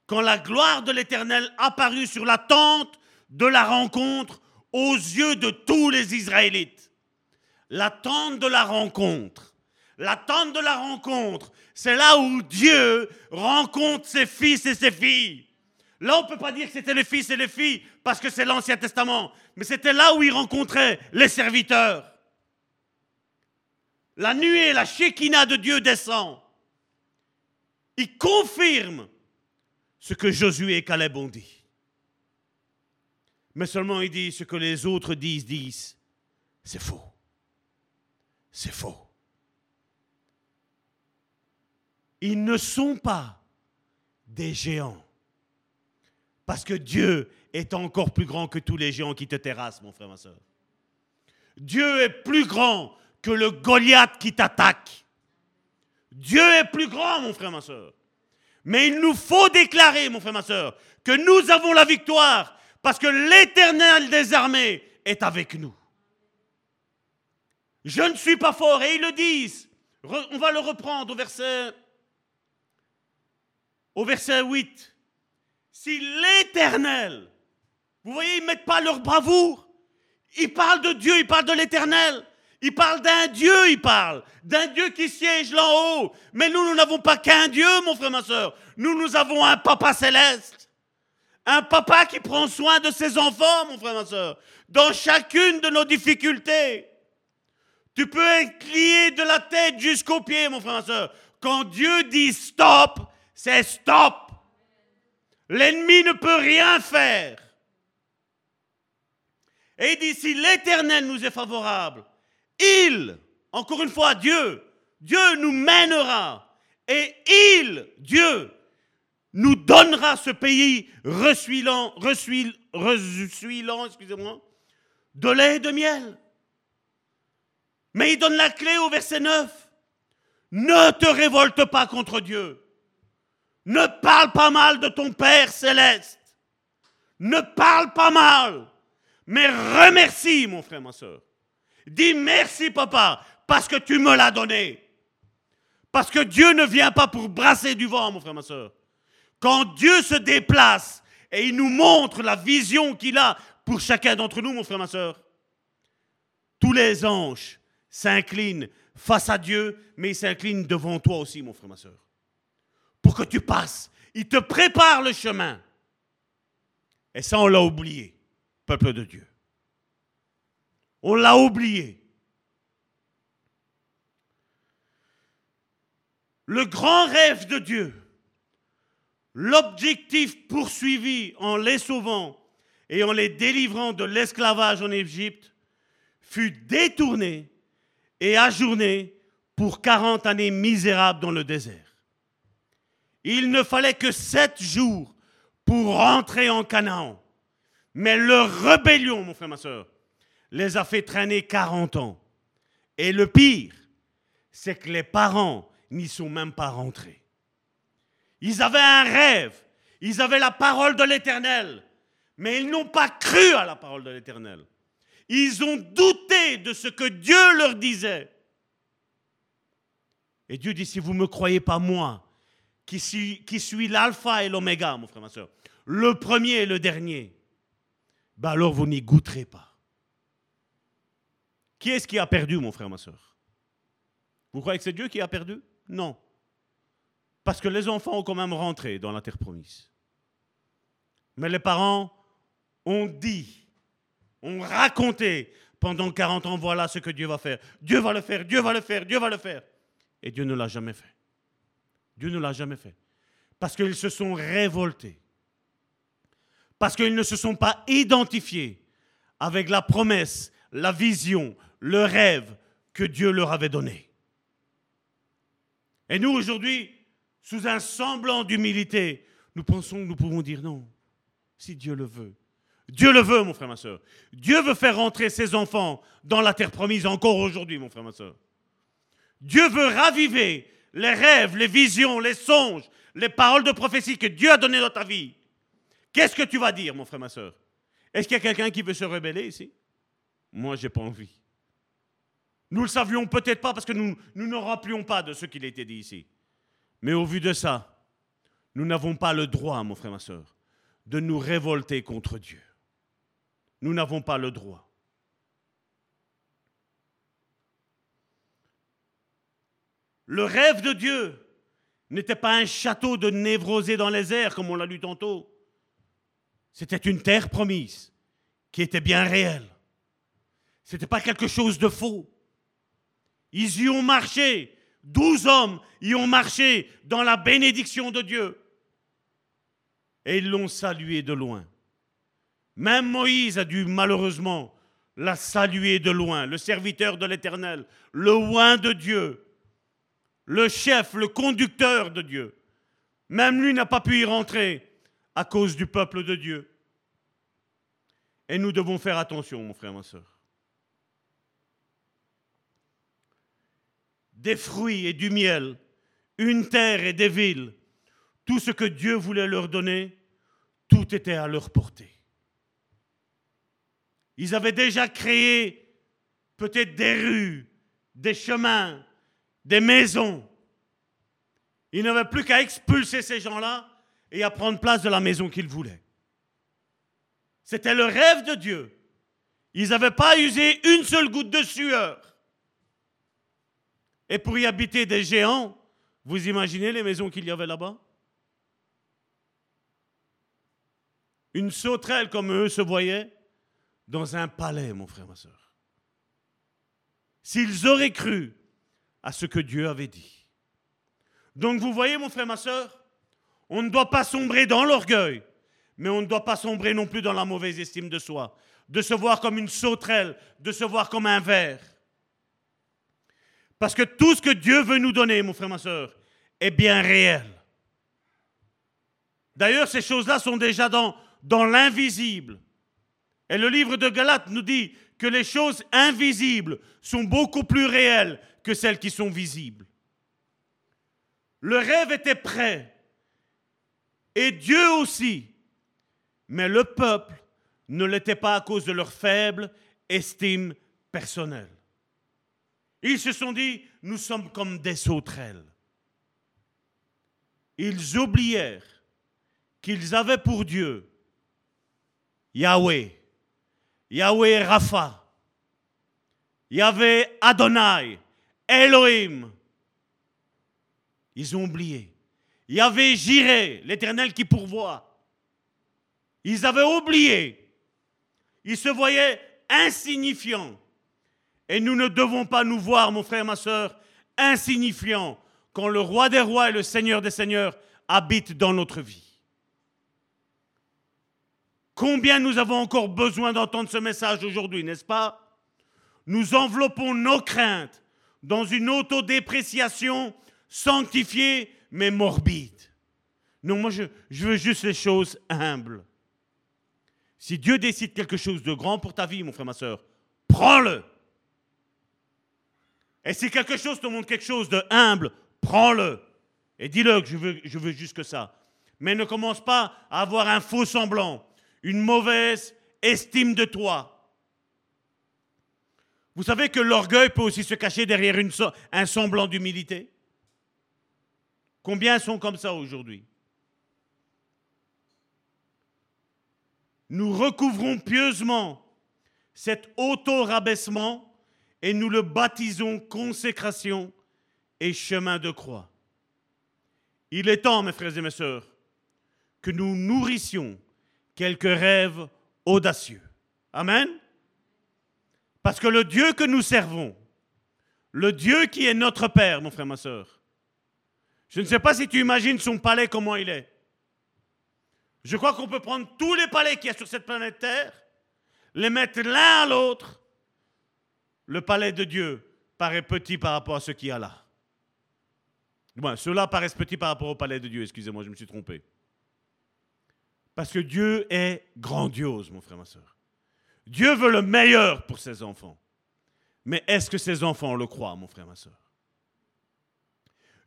quand la gloire de l'Éternel apparut sur la tente de la rencontre aux yeux de tous les Israélites. La tente de la rencontre. La tente de la rencontre, c'est là où Dieu rencontre ses fils et ses filles. Là, on ne peut pas dire que c'était les fils et les filles parce que c'est l'Ancien Testament, mais c'était là où il rencontrait les serviteurs. La nuée, la Shekinah de Dieu descend. Il confirme ce que Josué et Caleb ont dit. Mais seulement il dit ce que les autres disent, disent. C'est faux. C'est faux. Ils ne sont pas des géants. Parce que Dieu est encore plus grand que tous les géants qui te terrassent, mon frère, ma soeur. Dieu est plus grand que le Goliath qui t'attaque. Dieu est plus grand, mon frère, ma soeur. Mais il nous faut déclarer, mon frère, ma soeur, que nous avons la victoire parce que l'éternel des armées est avec nous. Je ne suis pas fort, et ils le disent. On va le reprendre au verset au verset 8, si l'Éternel, vous voyez, ils ne mettent pas leur bravoure, ils parlent de Dieu, ils parlent de l'Éternel, ils parlent d'un Dieu, ils parlent, d'un Dieu qui siège là en haut. Mais nous, nous n'avons pas qu'un Dieu, mon frère, ma soeur. Nous, nous avons un papa céleste. Un papa qui prend soin de ses enfants, mon frère, ma soeur. Dans chacune de nos difficultés. Tu peux être lié de la tête jusqu'aux pieds, mon frère, ma soeur. Quand Dieu dit stop, c'est stop. L'ennemi ne peut rien faire. Et il dit, si l'Éternel nous est favorable, il, encore une fois, Dieu, Dieu nous mènera. Et il, Dieu, nous donnera ce pays ressuilant, ressuilant, excusez-moi, de lait et de miel. Mais il donne la clé au verset 9. Ne te révolte pas contre Dieu. Ne parle pas mal de ton Père céleste. Ne parle pas mal. Mais remercie, mon frère, ma soeur. Dis merci, papa, parce que tu me l'as donné. Parce que Dieu ne vient pas pour brasser du vent, mon frère, ma soeur. Quand Dieu se déplace et il nous montre la vision qu'il a pour chacun d'entre nous, mon frère, ma soeur, tous les anges s'inclinent face à Dieu, mais ils s'inclinent devant toi aussi, mon frère, ma soeur pour que tu passes. Il te prépare le chemin. Et ça, on l'a oublié, peuple de Dieu. On l'a oublié. Le grand rêve de Dieu, l'objectif poursuivi en les sauvant et en les délivrant de l'esclavage en Égypte, fut détourné et ajourné pour 40 années misérables dans le désert. Il ne fallait que sept jours pour rentrer en Canaan. Mais leur rébellion, mon frère, ma soeur, les a fait traîner 40 ans. Et le pire, c'est que les parents n'y sont même pas rentrés. Ils avaient un rêve, ils avaient la parole de l'Éternel, mais ils n'ont pas cru à la parole de l'Éternel. Ils ont douté de ce que Dieu leur disait. Et Dieu dit, si vous ne me croyez pas moi, qui suis, l'alpha et l'oméga, mon frère, ma soeur, le premier et le dernier, ben alors vous n'y goûterez pas. Qui est-ce qui a perdu, mon frère, ma soeur? Vous croyez que c'est Dieu qui a perdu? Non. Parce que les enfants ont quand même rentré dans la terre promise. Mais les parents ont dit, ont raconté pendant 40 ans, voilà ce que Dieu va faire. Dieu va le faire, Dieu va le faire, Dieu va le faire. Et Dieu ne l'a jamais fait. Dieu ne l'a jamais fait. Parce qu'ils se sont révoltés. Parce qu'ils ne se sont pas identifiés avec la promesse, la vision, le rêve que Dieu leur avait donné. Et nous, aujourd'hui, sous un semblant d'humilité, nous pensons que nous pouvons dire non, si Dieu le veut. Dieu le veut, mon frère, ma soeur. Dieu veut faire rentrer ses enfants dans la terre promise encore aujourd'hui, mon frère, ma soeur. Dieu veut raviver les rêves, les visions, les songes, les paroles de prophétie que Dieu a données dans ta vie, qu'est-ce que tu vas dire, mon frère, ma soeur? Est-ce qu'il y a quelqu'un qui veut se rebeller ici? Moi, j'ai pas envie. Nous le savions peut-être pas parce que nous, nous ne rappelions pas de ce qu'il était dit ici. Mais au vu de ça, nous n'avons pas le droit, mon frère, ma soeur, de nous révolter contre Dieu. Nous n'avons pas le droit. Le rêve de Dieu n'était pas un château de névrosé dans les airs, comme on l'a lu tantôt. C'était une terre promise qui était bien réelle. Ce n'était pas quelque chose de faux. Ils y ont marché. Douze hommes y ont marché dans la bénédiction de Dieu. Et ils l'ont salué de loin. Même Moïse a dû malheureusement la saluer de loin, le serviteur de l'Éternel, le oin de Dieu, le chef, le conducteur de Dieu. Même lui n'a pas pu y rentrer à cause du peuple de Dieu. Et nous devons faire attention, mon frère, ma soeur. Des fruits et du miel, une terre et des villes, tout ce que Dieu voulait leur donner, tout était à leur portée. Ils avaient déjà créé peut-être des rues, des chemins, des maisons. Il n'avait plus qu'à expulser ces gens-là et à prendre place de la maison qu'ils voulaient. C'était le rêve de Dieu. Ils n'avaient pas usé une seule goutte de sueur. Et pour y habiter des géants, vous imaginez les maisons qu'il y avait là-bas? Une sauterelle comme eux se voyaient dans un palais, mon frère, ma soeur. S'ils auraient cru à ce que Dieu avait dit. Donc vous voyez, mon frère, ma soeur, on ne doit pas sombrer dans l'orgueil, mais on ne doit pas sombrer non plus dans la mauvaise estime de soi, de se voir comme une sauterelle, de se voir comme un ver. Parce que tout ce que Dieu veut nous donner, mon frère, ma soeur, est bien réel. D'ailleurs, ces choses-là sont déjà dans, dans l'invisible. Et le livre de Galates nous dit que les choses invisibles sont beaucoup plus réelles que celles qui sont visibles. Le rêve était prêt, et Dieu aussi, mais le peuple ne l'était pas à cause de leur faible estime personnelle. Ils se sont dit, nous sommes comme des sauterelles. Ils oublièrent qu'ils avaient pour Dieu Yahweh, Yahweh Rapha, Yahweh Adonai, Elohim. Ils ont oublié. Yahweh Jireh, l'Éternel qui pourvoit. Ils avaient oublié. Ils se voyaient insignifiants. Et nous ne devons pas nous voir, mon frère, ma soeur, insignifiants quand le roi des rois et le seigneur des seigneurs habitent dans notre vie. Combien nous avons encore besoin d'entendre ce message aujourd'hui, n'est-ce pas? Nous enveloppons nos craintes dans une autodépréciation sanctifiée mais morbide. Non, moi je, veux juste les choses humbles. Si Dieu décide quelque chose de grand pour ta vie, mon frère, ma soeur, prends-le. Et si quelque chose te montre quelque chose de humble, prends-le. Et dis-le que je veux juste que ça. Mais ne commence pas à avoir un faux semblant une mauvaise estime de toi. Vous savez que l'orgueil peut aussi se cacher derrière un semblant d'humilité? Combien sont comme ça aujourd'hui? Nous recouvrons pieusement cet auto-rabaissement et nous le baptisons consécration et chemin de croix. Il est temps, mes frères et mes sœurs, que nous nourrissions quelques rêves audacieux. Amen. Parce que le Dieu que nous servons, le Dieu qui est notre Père, mon frère, ma soeur, je ne sais pas si tu imagines son palais, comment il est. Je crois qu'on peut prendre tous les palais qu'il y a sur cette planète Terre, les mettre l'un à l'autre. Le palais de Dieu paraît petit par rapport à ce qu'il y a là. Bon, ceux-là paraissent petits par rapport au palais de Dieu, excusez-moi, je me suis trompé. Parce que Dieu est grandiose, mon frère, ma soeur. Dieu veut le meilleur pour ses enfants. Mais est-ce que ses enfants le croient, mon frère, ma soeur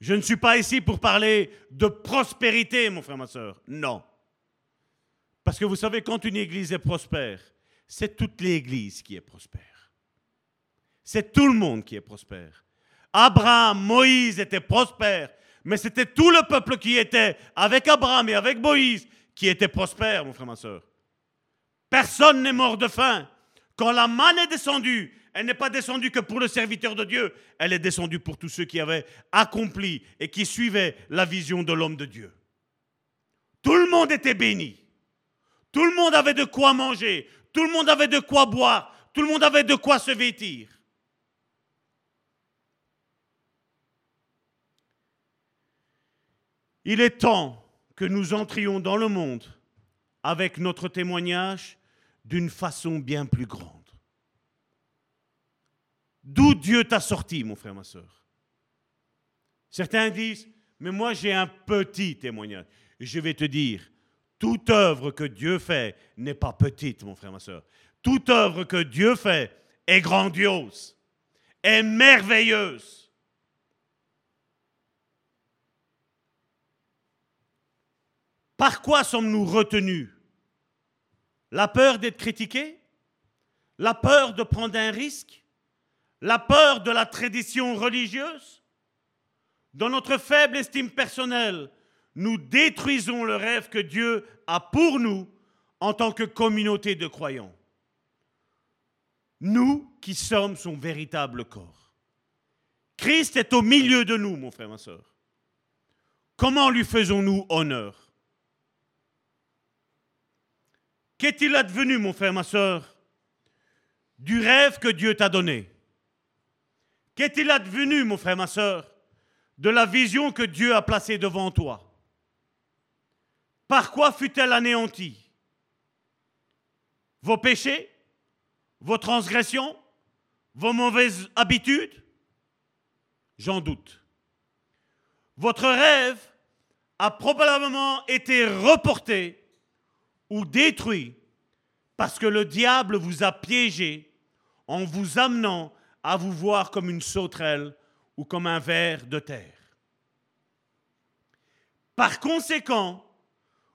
Je ne suis pas ici pour parler de prospérité, mon frère, ma soeur. Non. Parce que vous savez, quand une église est prospère, c'est toute l'église qui est prospère. C'est tout le monde qui est prospère. Abraham, Moïse étaient prospères, mais c'était tout le peuple qui était avec Abraham et avec Moïse qui était prospère, mon frère, ma soeur. Personne n'est mort de faim. Quand la manne est descendue, elle n'est pas descendue que pour le serviteur de Dieu, elle est descendue pour tous ceux qui avaient accompli et qui suivaient la vision de l'homme de Dieu. Tout le monde était béni. Tout le monde avait de quoi manger. Tout le monde avait de quoi boire. Tout le monde avait de quoi se vêtir. Il est temps que nous entrions dans le monde avec notre témoignage d'une façon bien plus grande. D'où Dieu t'a sorti, mon frère, ma soeur Certains disent, mais moi j'ai un petit témoignage. Je vais te dire, toute œuvre que Dieu fait n'est pas petite, mon frère, ma soeur. Toute œuvre que Dieu fait est grandiose, est merveilleuse. Par quoi sommes-nous retenus? La peur d'être critiqués La peur de prendre un risque? La peur de la tradition religieuse? Dans notre faible estime personnelle, nous détruisons le rêve que Dieu a pour nous en tant que communauté de croyants. Nous qui sommes son véritable corps. Christ est au milieu de nous, mon frère, ma soeur. Comment lui faisons-nous honneur? Qu'est-il advenu, mon frère, ma soeur, du rêve que Dieu t'a donné. Qu'est-il advenu, mon frère, ma soeur, de la vision que Dieu a placée devant toi? Par quoi fut-elle anéantie? Vos péchés? Vos transgressions? Vos mauvaises habitudes? J'en doute. Votre rêve a probablement été reporté ou détruit parce que le diable vous a piégé en vous amenant à vous voir comme une sauterelle ou comme un ver de terre. Par conséquent,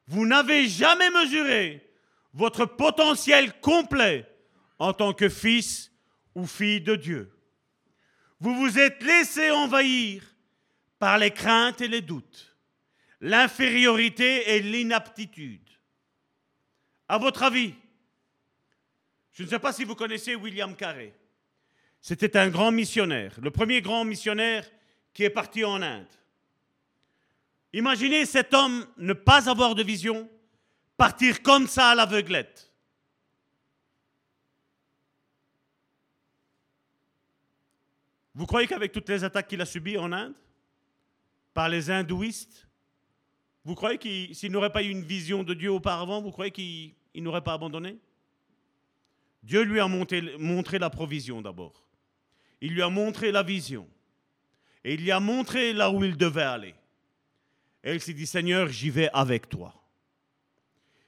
vous n'avez jamais mesuré votre potentiel complet en tant que fils ou fille de Dieu. Vous vous êtes laissé envahir par les craintes et les doutes, l'infériorité et l'inaptitude. À votre avis, je ne sais pas si vous connaissez William Carey. C'était un grand missionnaire, le premier grand missionnaire qui est parti en Inde. Imaginez cet homme ne pas avoir de vision, partir comme ça à l'aveuglette. Vous croyez qu'avec toutes les attaques qu'il a subies en Inde, par les hindouistes, vous croyez qu'il, s'il n'aurait pas eu une vision de Dieu auparavant, vous croyez qu'il n'aurait pas abandonné? Dieu lui a montré la provision d'abord. Il lui a montré la vision. Et il lui a montré là où il devait aller. Et il s'est dit, Seigneur, j'y vais avec toi.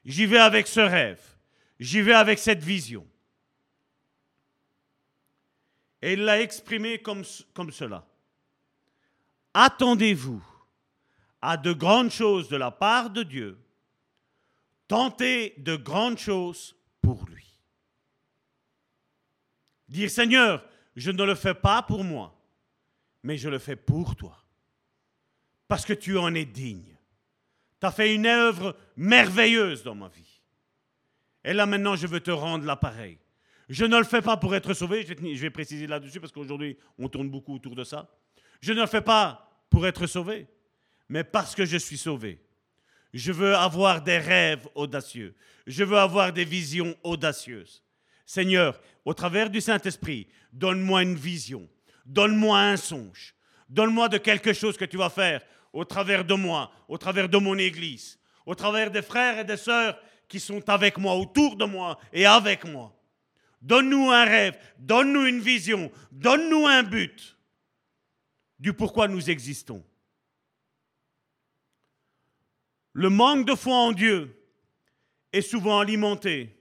J'y vais avec ce rêve. J'y vais avec cette vision. Et il l'a exprimé comme, comme cela. Attendez-vous à de grandes choses de la part de Dieu, tenter de grandes choses pour lui. Dire Seigneur, je ne le fais pas pour moi, mais je le fais pour toi. Parce que tu en es digne. Tu as fait une œuvre merveilleuse dans ma vie. Et là maintenant, je veux te rendre l'appareil. Je ne le fais pas pour être sauvé, je vais préciser là-dessus parce qu'aujourd'hui, on tourne beaucoup autour de ça. Je ne le fais pas pour être sauvé mais parce que je suis sauvé. Je veux avoir des rêves audacieux. Je veux avoir des visions audacieuses. Seigneur, au travers du Saint-Esprit, donne-moi une vision. Donne-moi un songe. Donne-moi de quelque chose que tu vas faire au travers de moi, au travers de mon Église, au travers des frères et des sœurs qui sont avec moi, autour de moi et avec moi. Donne-nous un rêve, donne-nous une vision, donne-nous un but du pourquoi nous existons. Le manque de foi en Dieu est souvent alimenté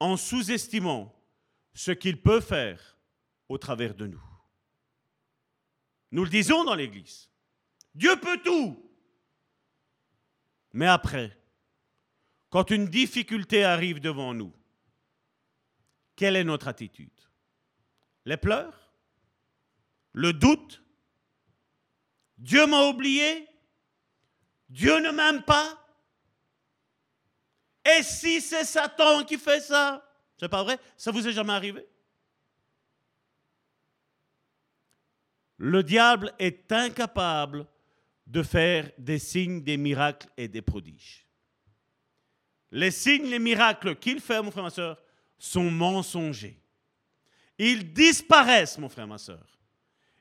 en sous-estimant ce qu'il peut faire au travers de nous. Nous le disons dans l'Église. Dieu peut tout. Mais après, quand une difficulté arrive devant nous, quelle est notre attitude? Les pleurs? Le doute? Dieu m'a oublié? Dieu ne m'aime pas Et si c'est Satan qui fait ça C'est pas vrai? Ça vous est jamais arrivé? Le diable est incapable de faire des signes, des miracles et des prodiges. Les signes, les miracles qu'il fait, mon frère, ma soeur, sont mensongers. Ils disparaissent, mon frère, ma soeur.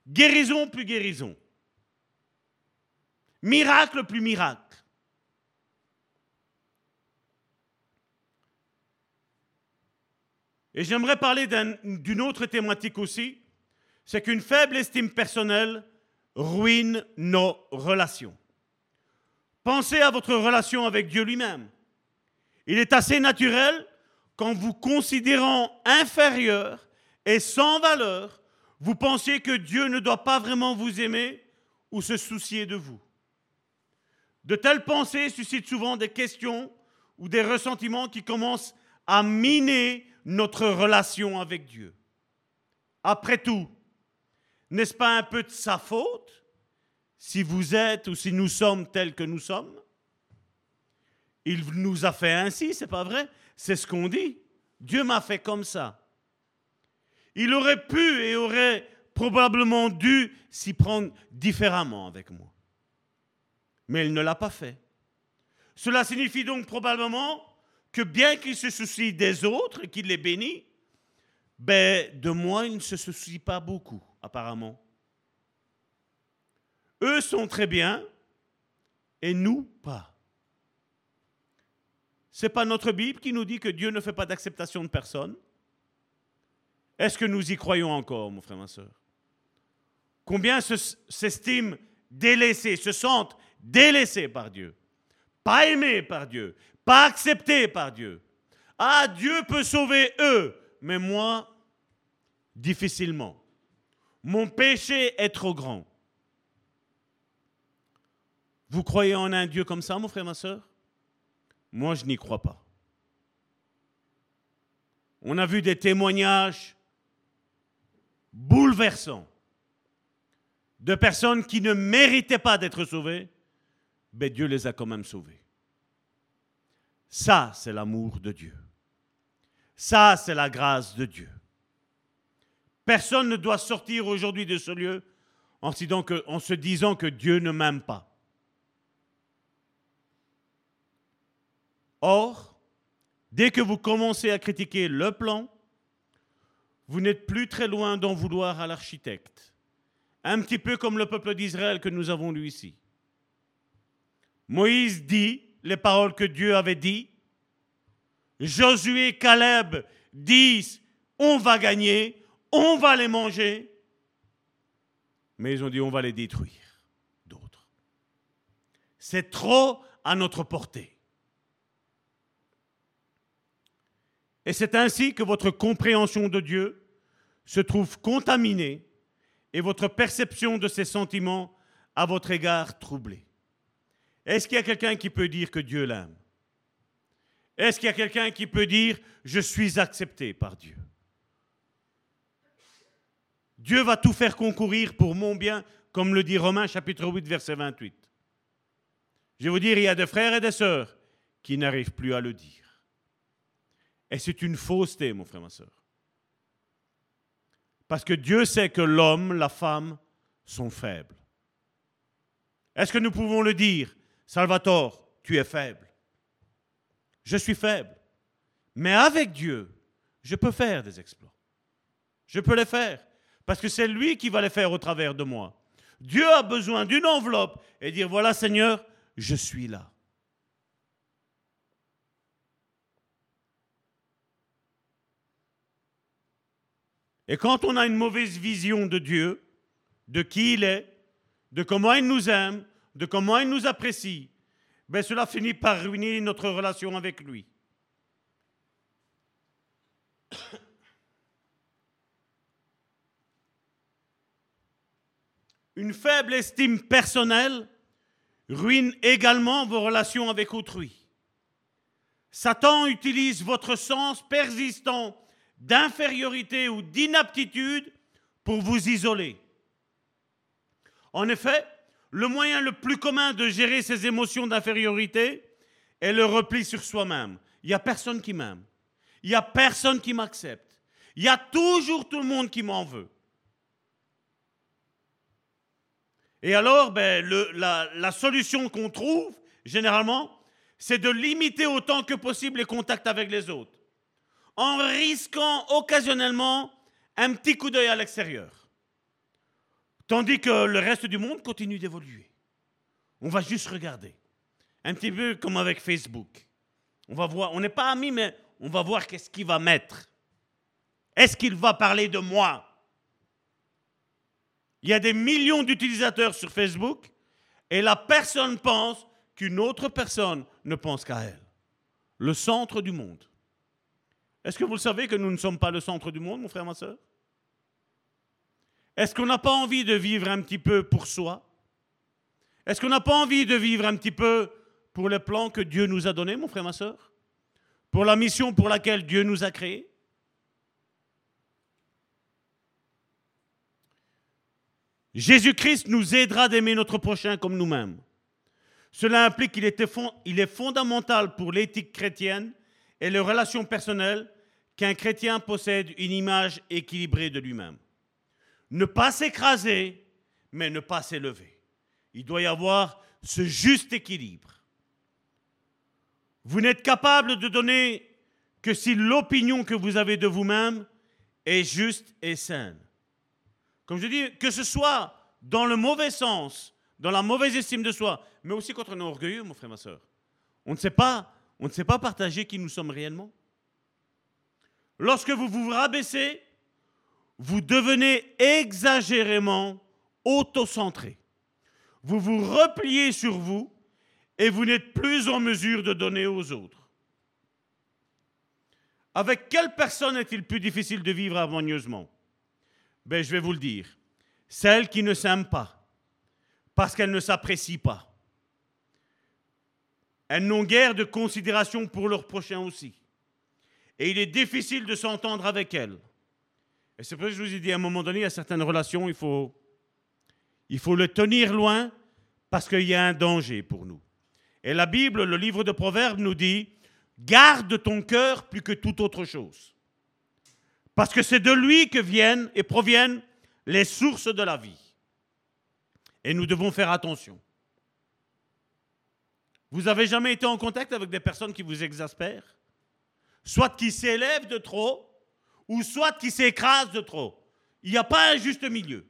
Guérison plus guérison. Miracle plus miracle. Et j'aimerais parler d'une autre thématique aussi, c'est qu'une faible estime personnelle ruine nos relations. Pensez à votre relation avec Dieu lui-même. Il est assez naturel qu'en vous considérant inférieur et sans valeur, vous pensiez que Dieu ne doit pas vraiment vous aimer ou se soucier de vous. De telles pensées suscitent souvent des questions ou des ressentiments qui commencent à miner notre relation avec Dieu. Après tout, n'est-ce pas un peu de sa faute si vous êtes ou si nous sommes tels que nous sommes? Il nous a fait ainsi, c'est pas vrai? C'est ce qu'on dit. Dieu m'a fait comme ça. Il aurait pu et aurait probablement dû s'y prendre différemment avec moi. Mais il ne l'a pas fait. Cela signifie donc probablement que bien qu'il se soucie des autres et qu'il les bénit, ben, de moi, il ne se soucie pas beaucoup apparemment. Eux sont très bien et nous pas. C'est pas notre Bible qui nous dit que Dieu ne fait pas d'acceptation de personne. Est-ce que nous y croyons encore, mon frère, ma soeur Combien s'estiment délaissés, se sentent délaissés par Dieu, pas aimés par Dieu, pas acceptés par Dieu. Ah, Dieu peut sauver eux, mais moi, difficilement. Mon péché est trop grand. Vous croyez en un Dieu comme ça, mon frère, ma soeur Moi, je n'y crois pas. On a vu des témoignages bouleversants de personnes qui ne méritaient pas d'être sauvées, mais Dieu les a quand même sauvées. Ça, c'est l'amour de Dieu. Ça, c'est la grâce de Dieu. Personne ne doit sortir aujourd'hui de ce lieu en, se disant que Dieu ne m'aime pas. Or, dès que vous commencez à critiquer le plan, vous n'êtes plus très loin d'en vouloir à l'architecte. Un petit peu comme le peuple d'Israël que nous avons lu ici. Moïse dit les paroles que Dieu avait dit. Josué et Caleb disent on va gagner on va les manger. Mais ils ont dit, on va les détruire, d'autres. C'est trop à notre portée. Et c'est ainsi que votre compréhension de Dieu se trouve contaminée et votre perception de ses sentiments à votre égard troublée. Est-ce qu'il y a quelqu'un qui peut dire que Dieu l'aime? Est-ce qu'il y a quelqu'un qui peut dire je suis accepté par Dieu? Dieu va tout faire concourir pour mon bien, comme le dit Romains chapitre 8, verset 28. Je vais vous dire, il y a des frères et des sœurs qui n'arrivent plus à le dire. Et c'est une fausseté, mon frère, ma sœur. Parce que Dieu sait que l'homme, la femme sont faibles. Est-ce que nous pouvons le dire? Salvatore, tu es faible. Je suis faible. Mais avec Dieu, je peux faire des exploits. Je peux les faire. Parce que c'est lui qui va les faire au travers de moi. Dieu a besoin d'une enveloppe et dire, voilà Seigneur, je suis là. Et quand on a une mauvaise vision de Dieu, de qui il est, de comment il nous aime, de comment il nous apprécie, ben cela finit par ruiner notre relation avec lui. Une faible estime personnelle ruine également vos relations avec autrui. Satan utilise votre sens persistant d'infériorité ou d'inaptitude pour vous isoler. En effet, le moyen le plus commun de gérer ces émotions d'infériorité est le repli sur soi-même. Il n'y a personne qui m'aime. Il n'y a personne qui m'accepte. Il y a toujours tout le monde qui m'en veut. Et alors, ben, la, la solution qu'on trouve, généralement, c'est de limiter autant que possible les contacts avec les autres, en risquant occasionnellement un petit coup d'œil à l'extérieur. Tandis que le reste du monde continue d'évoluer. On va juste regarder. Un petit peu comme avec Facebook. On va voir, on n'est pas amis, mais on va voir qu'est-ce qu'il va mettre. Est-ce qu'il va parler de moi? Il y a des millions d'utilisateurs sur Facebook et la personne pense qu'une autre personne ne pense qu'à elle. Le centre du monde. Est-ce que vous le savez que nous ne sommes pas le centre du monde, mon frère, ma soeur Est-ce qu'on n'a pas envie de vivre un petit peu pour soi? Est-ce qu'on n'a pas envie de vivre un petit peu pour le plan que Dieu nous a donné, mon frère, ma soeur Pour la mission pour laquelle Dieu nous a créés? Jésus-Christ nous aidera d'aimer notre prochain comme nous-mêmes. Cela implique qu'il est fondamental pour l'éthique chrétienne et les relations personnelles qu'un chrétien possède une image équilibrée de lui-même. Ne pas s'écraser, mais ne pas s'élever. Il doit y avoir ce juste équilibre. Vous n'êtes capable de donner que si l'opinion que vous avez de vous-même est juste et saine. Comme je dis, que ce soit dans le mauvais sens, dans la mauvaise estime de soi, mais aussi quand on est orgueilleux, mon frère, ma soeur. On ne sait pas, on ne sait pas partager qui nous sommes réellement. Lorsque vous vous rabaissez, vous devenez exagérément autocentré. Vous vous repliez sur vous et vous n'êtes plus en mesure de donner aux autres. Avec quelle personne est-il plus difficile de vivre harmonieusement? Ben, Je vais vous le dire. Celle qui ne s'aime pas parce qu'elles ne s'apprécient pas. Elles n'ont guère de considération pour leur prochain aussi. Et il est difficile de s'entendre avec elles. Et c'est pour ça que je vous ai dit, à un moment donné, à certaines relations, il faut, il faut le tenir loin parce qu'il y a un danger pour nous. Et la Bible, le livre de Proverbes nous dit, garde ton cœur plus que toute autre chose. Parce que c'est de lui que viennent et proviennent les sources de la vie. Et nous devons faire attention. Vous avez jamais été en contact avec des personnes qui vous exaspèrent? Soit qui s'élèvent de trop, ou soit qui s'écrasent de trop. Il n'y a pas un juste milieu.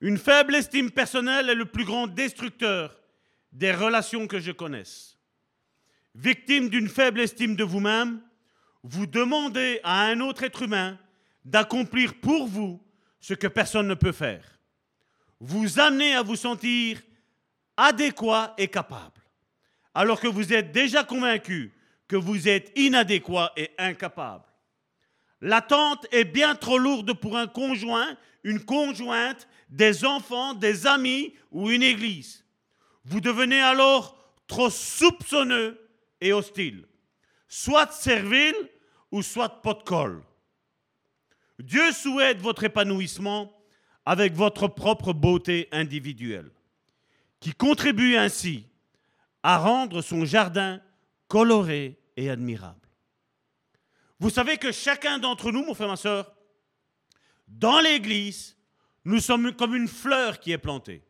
Une faible estime personnelle est le plus grand destructeur des relations que je connaisse. Victime d'une faible estime de vous-même, vous demandez à un autre être humain d'accomplir pour vous ce que personne ne peut faire. Vous amenez à vous sentir adéquat et capable, alors que vous êtes déjà convaincu que vous êtes inadéquat et incapable. L'attente est bien trop lourde pour un conjoint, une conjointe, des enfants, des amis ou une église. Vous devenez alors trop soupçonneux et hostile, soit servile ou soit pot de colle. Dieu souhaite votre épanouissement avec votre propre beauté individuelle, qui contribue ainsi à rendre son jardin coloré et admirable. Vous savez que chacun d'entre nous, mon frère, ma soeur, dans l'Église, nous sommes comme une fleur qui est plantée.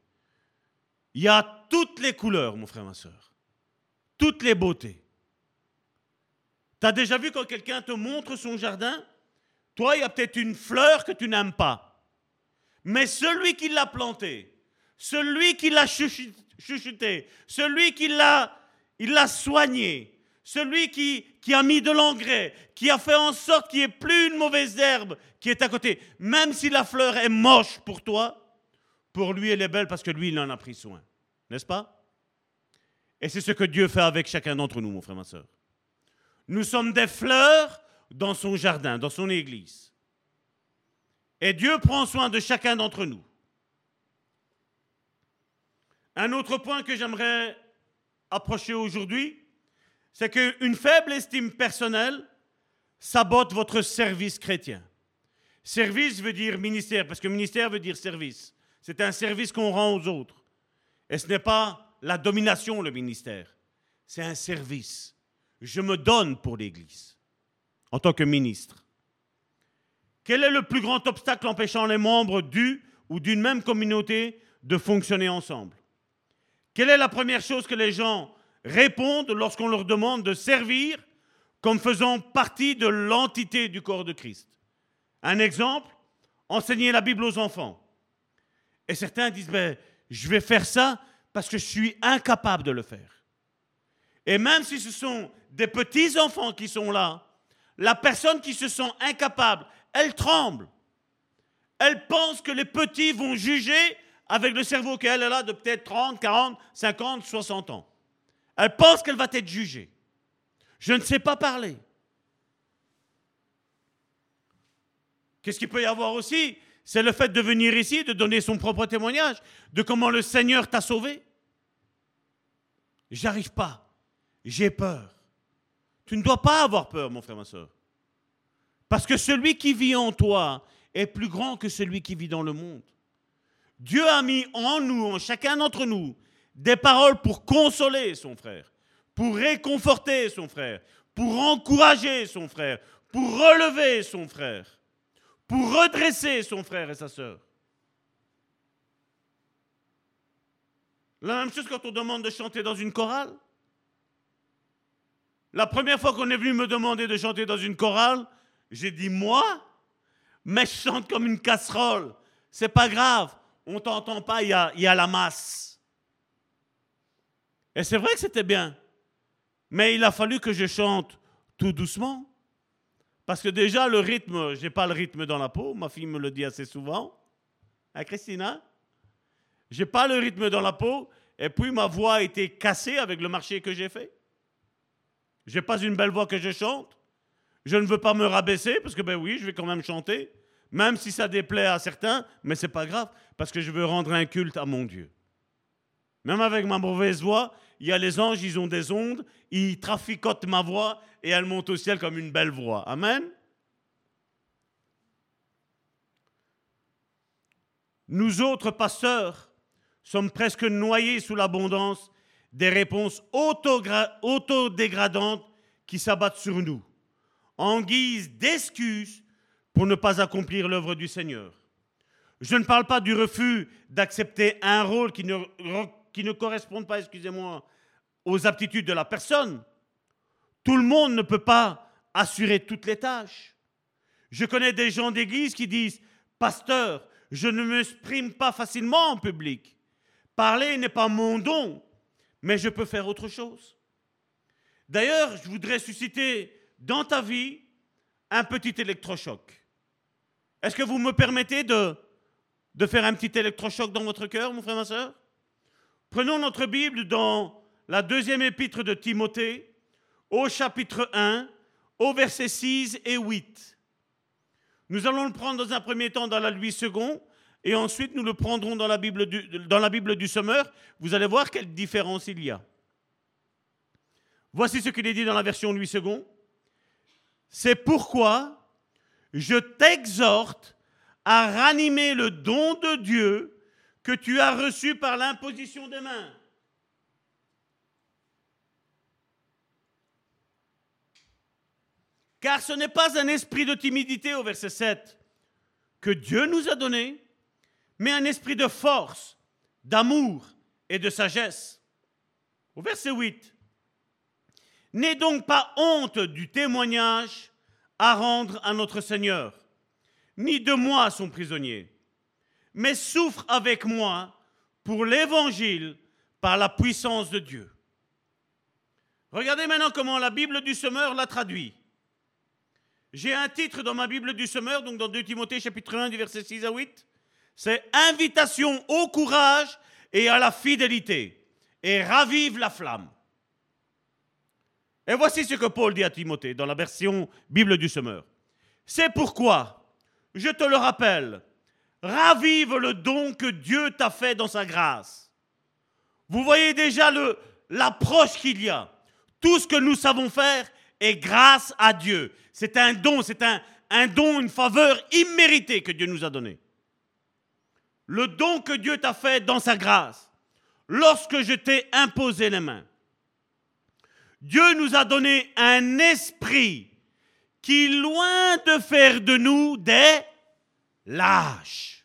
Il y a toutes les couleurs, mon frère, ma soeur, toutes les beautés. Tu as déjà vu quand quelqu'un te montre son jardin? Toi, il y a peut-être une fleur que tu n'aimes pas. Mais celui qui l'a plantée, celui qui l'a chuchoté, celui qui l'a, il l'a soigné, celui qui, a mis de l'engrais, qui a fait en sorte qu'il n'y ait plus une mauvaise herbe qui est à côté, même si la fleur est moche pour toi, pour lui elle est belle parce que lui il en a pris soin. N'est-ce pas? Et c'est ce que Dieu fait avec chacun d'entre nous, mon frère, ma soeur. Nous sommes des fleurs dans son jardin, dans son église. Et Dieu prend soin de chacun d'entre nous. Un autre point que j'aimerais approcher aujourd'hui, c'est qu'une faible estime personnelle sabote votre service chrétien. Service veut dire ministère, parce que ministère veut dire service. C'est un service qu'on rend aux autres. Et ce n'est pas la domination, le ministère. C'est un service. Je me donne pour l'Église en tant que ministre. Quel est le plus grand obstacle empêchant les membres du ou d'une même communauté de fonctionner ensemble? Quelle est la première chose que les gens répondent lorsqu'on leur demande de servir comme faisant partie de l'entité du corps de Christ Un exemple, enseigner la Bible aux enfants. Et certains disent, ben, je vais faire ça parce que je suis incapable de le faire. Et même si ce sont des petits-enfants qui sont là, la personne qui se sent incapable, elle tremble. Elle pense que les petits vont juger avec le cerveau qu'elle a de peut-être 30, 40, 50, 60 ans. Elle pense qu'elle va être jugée. Je ne sais pas parler. Qu'est-ce qu'il peut y avoir aussi? C'est le fait de venir ici, de donner son propre témoignage de comment le Seigneur t'a sauvé. J'arrive pas. J'ai peur. Tu ne dois pas avoir peur, mon frère, ma soeur. Parce que celui qui vit en toi est plus grand que celui qui vit dans le monde. Dieu a mis en nous, en chacun d'entre nous, des paroles pour consoler son frère, pour réconforter son frère, pour encourager son frère, pour relever son frère pour redresser son frère et sa sœur. La même chose quand on demande de chanter dans une chorale. La première fois qu'on est venu me demander de chanter dans une chorale, j'ai dit moi, mais je chante comme une casserole. C'est pas grave, on t'entend pas, il y a, y a la masse. Et c'est vrai que c'était bien, mais il a fallu que je chante tout doucement. Parce que déjà, le rythme, je n'ai pas le rythme dans la peau. Ma fille me le dit assez souvent. Hein, Christina Je n'ai pas le rythme dans la peau. Et puis, ma voix a été cassée avec le marché que j'ai fait. Je n'ai pas une belle voix que je chante. Je ne veux pas me rabaisser, parce que, ben oui, je vais quand même chanter. Même si ça déplaît à certains, mais ce n'est pas grave, parce que je veux rendre un culte à mon Dieu. Même avec ma mauvaise voix, il y a les anges, ils ont des ondes, ils traficotent ma voix et elle monte au ciel comme une belle voix. Amen. Nous autres pasteurs sommes presque noyés sous l'abondance des réponses autodégradantes qui s'abattent sur nous, en guise d'excuses pour ne pas accomplir l'œuvre du Seigneur. Je ne parle pas du refus d'accepter un rôle qui ne qui ne correspondent pas, excusez-moi, aux aptitudes de la personne. Tout le monde ne peut pas assurer toutes les tâches. Je connais des gens d'église qui disent, Pasteur, je ne m'exprime pas facilement en public. Parler n'est pas mon don, mais je peux faire autre chose. D'ailleurs, je voudrais susciter dans ta vie un petit électrochoc. Est-ce que vous me permettez de, de faire un petit électrochoc dans votre cœur, mon frère, ma soeur Prenons notre Bible dans la deuxième épître de Timothée, au chapitre 1, au verset 6 et 8. Nous allons le prendre dans un premier temps dans la Louis II, et ensuite nous le prendrons dans la Bible du, dans la Bible du Sommeur. Vous allez voir quelle différence il y a. Voici ce qu'il est dit dans la version Louis II. C'est pourquoi je t'exhorte à ranimer le don de Dieu que tu as reçu par l'imposition des mains. Car ce n'est pas un esprit de timidité au verset 7 que Dieu nous a donné, mais un esprit de force, d'amour et de sagesse. Au verset 8, N'aie donc pas honte du témoignage à rendre à notre Seigneur, ni de moi son prisonnier mais souffre avec moi pour l'évangile par la puissance de Dieu. Regardez maintenant comment la Bible du Semeur l'a traduit. J'ai un titre dans ma Bible du Semeur, donc dans 2 Timothée chapitre 1 du verset 6 à 8. C'est Invitation au courage et à la fidélité, et ravive la flamme. Et voici ce que Paul dit à Timothée dans la version Bible du Semeur. C'est pourquoi je te le rappelle, ravive le don que Dieu t'a fait dans sa grâce. Vous voyez déjà l'approche qu'il y a. Tout ce que nous savons faire est grâce à Dieu. C'est un don, c'est un, un don, une faveur imméritée que Dieu nous a donnée. Le don que Dieu t'a fait dans sa grâce, lorsque je t'ai imposé les mains. Dieu nous a donné un esprit qui, loin de faire de nous des lâches.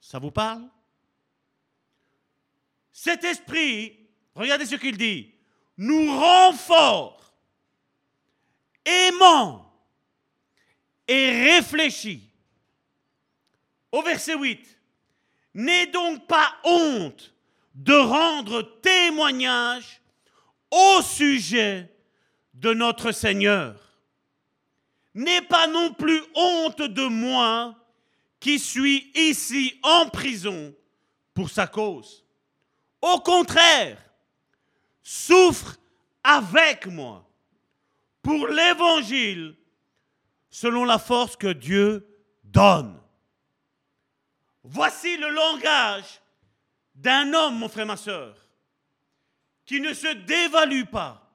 Ça vous parle? Cet esprit, regardez ce qu'il dit, nous rend forts, aimants et réfléchis. Au verset 8, n'aie donc pas honte de rendre témoignage au sujet de notre Seigneur. N'aie pas non plus honte de moi qui suis ici en prison pour sa cause. Au contraire, souffre avec moi pour l'évangile selon la force que Dieu donne. Voici le langage d'un homme, mon frère, ma soeur, qui ne se dévalue pas,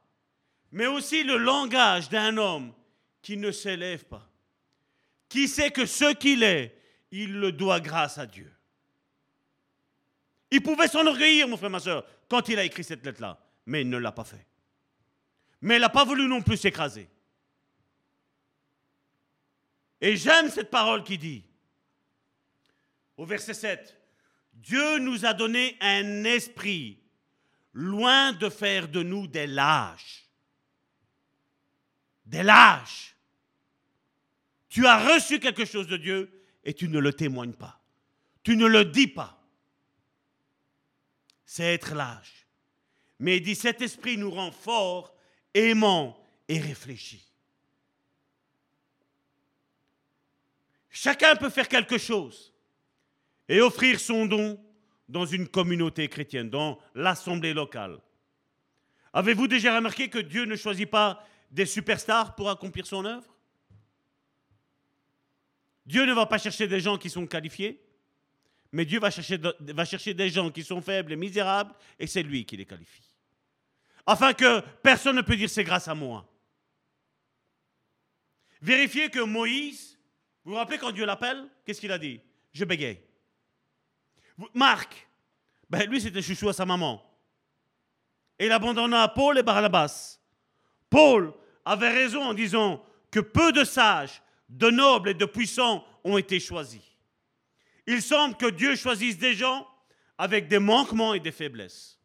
mais aussi le langage d'un homme qui ne s'élève pas, qui sait que ce qu'il est, il le doit grâce à Dieu. Il pouvait s'enorgueillir, mon frère, ma soeur, quand il a écrit cette lettre-là, mais il ne l'a pas fait. Mais il n'a pas voulu non plus s'écraser. Et j'aime cette parole qui dit, au verset 7, Dieu nous a donné un esprit loin de faire de nous des lâches. Des lâches. Tu as reçu quelque chose de Dieu et tu ne le témoignes pas. Tu ne le dis pas. C'est être lâche. Mais il dit, cet esprit nous rend forts, aimants et réfléchis. Chacun peut faire quelque chose et offrir son don dans une communauté chrétienne, dans l'assemblée locale. Avez-vous déjà remarqué que Dieu ne choisit pas des superstars pour accomplir son œuvre? Dieu ne va pas chercher des gens qui sont qualifiés, mais Dieu va chercher, des gens qui sont faibles et misérables, et c'est lui qui les qualifie. Afin que personne ne peut dire c'est grâce à moi. Vérifiez que Moïse, vous vous rappelez quand Dieu l'appelle, qu'est-ce qu'il a dit? Je bégaye. Marc, ben lui c'était chouchou à sa maman. Et il abandonna Paul et Barnabas. Paul avait raison en disant que peu de sages, de nobles et de puissants ont été choisis. Il semble que Dieu choisisse des gens avec des manquements et des faiblesses.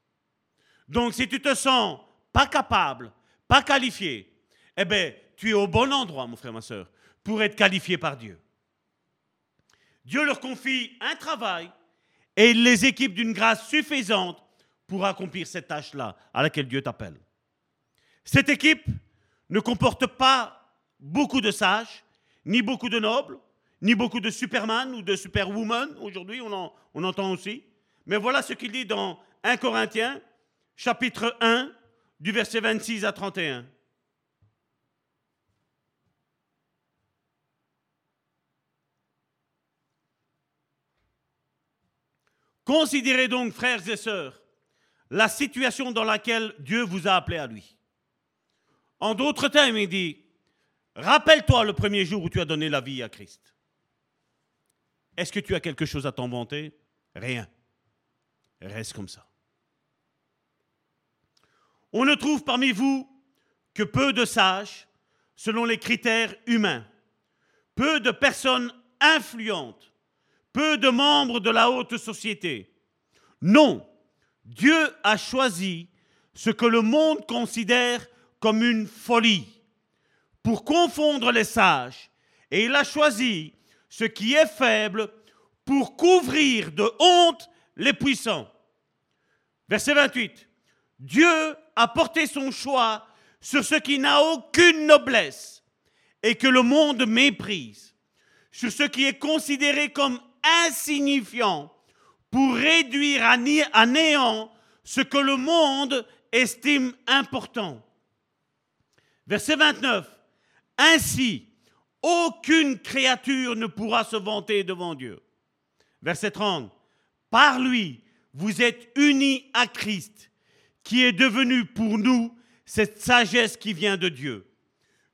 Donc si tu te sens pas capable, pas qualifié, eh bien, tu es au bon endroit, mon frère, ma soeur, pour être qualifié par Dieu. Dieu leur confie un travail et il les équipe d'une grâce suffisante pour accomplir cette tâche-là à laquelle Dieu t'appelle. Cette équipe ne comporte pas beaucoup de sages, ni beaucoup de nobles, ni beaucoup de superman ou de superwoman. Aujourd'hui, on, on entend aussi. Mais voilà ce qu'il dit dans 1 Corinthiens, chapitre 1, du verset 26 à 31. Considérez donc, frères et sœurs, la situation dans laquelle Dieu vous a appelé à lui. En d'autres termes, il dit, rappelle-toi le premier jour où tu as donné la vie à Christ. Est-ce que tu as quelque chose à t'inventer? Rien. Reste comme ça. On ne trouve parmi vous que peu de sages selon les critères humains, peu de personnes influentes, peu de membres de la haute société. Non, Dieu a choisi ce que le monde considère comme une folie pour confondre les sages. Et il a choisi ce qui est faible pour couvrir de honte les puissants. Verset 28. Dieu a porté son choix sur ce qui n'a aucune noblesse et que le monde méprise, sur ce qui est considéré comme insignifiant pour réduire à néant ce que le monde estime important. Verset 29. Ainsi, aucune créature ne pourra se vanter devant Dieu. Verset 30. Par lui, vous êtes unis à Christ, qui est devenu pour nous cette sagesse qui vient de Dieu.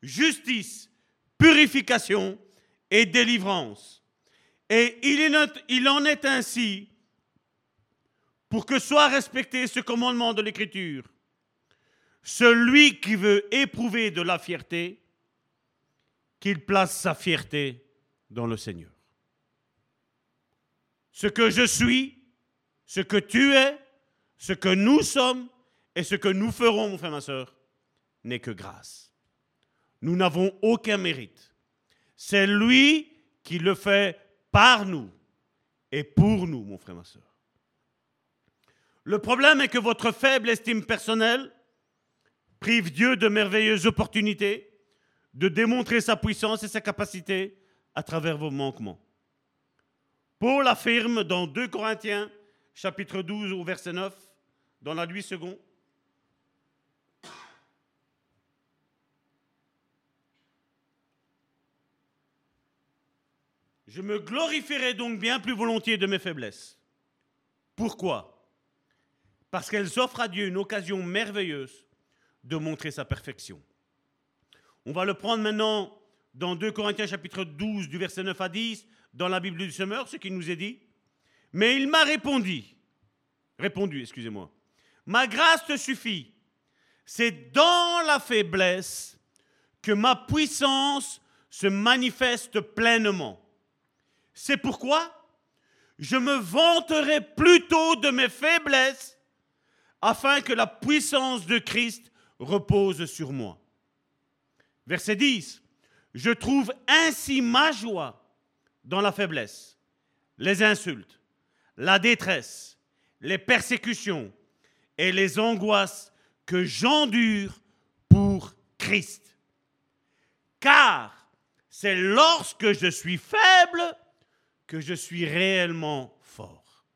Justice, purification et délivrance. Et il en est ainsi pour que soit respecté ce commandement de l'Écriture. Celui qui veut éprouver de la fierté, qu'il place sa fierté dans le Seigneur. Ce que je suis, ce que tu es, ce que nous sommes et ce que nous ferons, mon frère, ma soeur, n'est que grâce. Nous n'avons aucun mérite. C'est lui qui le fait par nous et pour nous, mon frère, ma soeur. Le problème est que votre faible estime personnelle prive Dieu de merveilleuses opportunités de démontrer sa puissance et sa capacité à travers vos manquements. Paul affirme dans 2 Corinthiens chapitre 12 au verset 9, dans la 8 secondes, Je me glorifierai donc bien plus volontiers de mes faiblesses. Pourquoi? Parce qu'elles offrent à Dieu une occasion merveilleuse de montrer sa perfection. On va le prendre maintenant dans 2 Corinthiens chapitre 12 du verset 9 à 10 dans la Bible du Semeur, ce qui nous est dit. Mais il m'a répondu, répondu, excusez-moi, ma grâce te suffit. C'est dans la faiblesse que ma puissance se manifeste pleinement. C'est pourquoi je me vanterai plutôt de mes faiblesses afin que la puissance de Christ repose sur moi. Verset 10. Je trouve ainsi ma joie dans la faiblesse, les insultes, la détresse, les persécutions et les angoisses que j'endure pour Christ. Car c'est lorsque je suis faible que je suis réellement fort.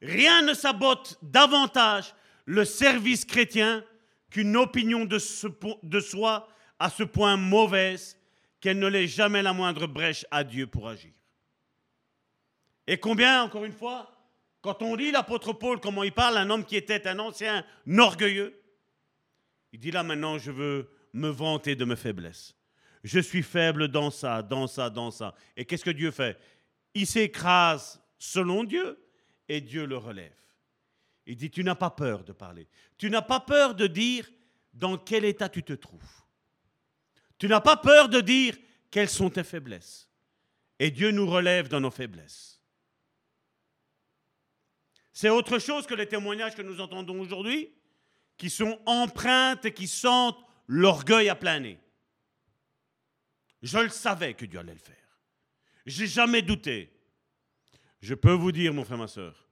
Rien ne sabote davantage le service chrétien qu'une opinion de, soi à ce point mauvaise qu'elle ne laisse jamais la moindre brèche à Dieu pour agir. Et combien, encore une fois, quand on lit l'apôtre Paul, comment il parle, un homme qui était un ancien orgueilleux, il dit là maintenant, je veux me vanter de mes faiblesses. Je suis faible dans ça, dans ça, dans ça. Et qu'est-ce que Dieu fait? Il s'écrase selon Dieu et Dieu le relève. Il dit, tu n'as pas peur de parler. Tu n'as pas peur de dire dans quel état tu te trouves. Tu n'as pas peur de dire quelles sont tes faiblesses. Et Dieu nous relève dans nos faiblesses. C'est autre chose que les témoignages que nous entendons aujourd'hui, qui sont empreintes et qui sentent l'orgueil à plein nez. Je le savais que Dieu allait le faire. J'ai jamais douté. Je peux vous dire, mon frère, ma soeur,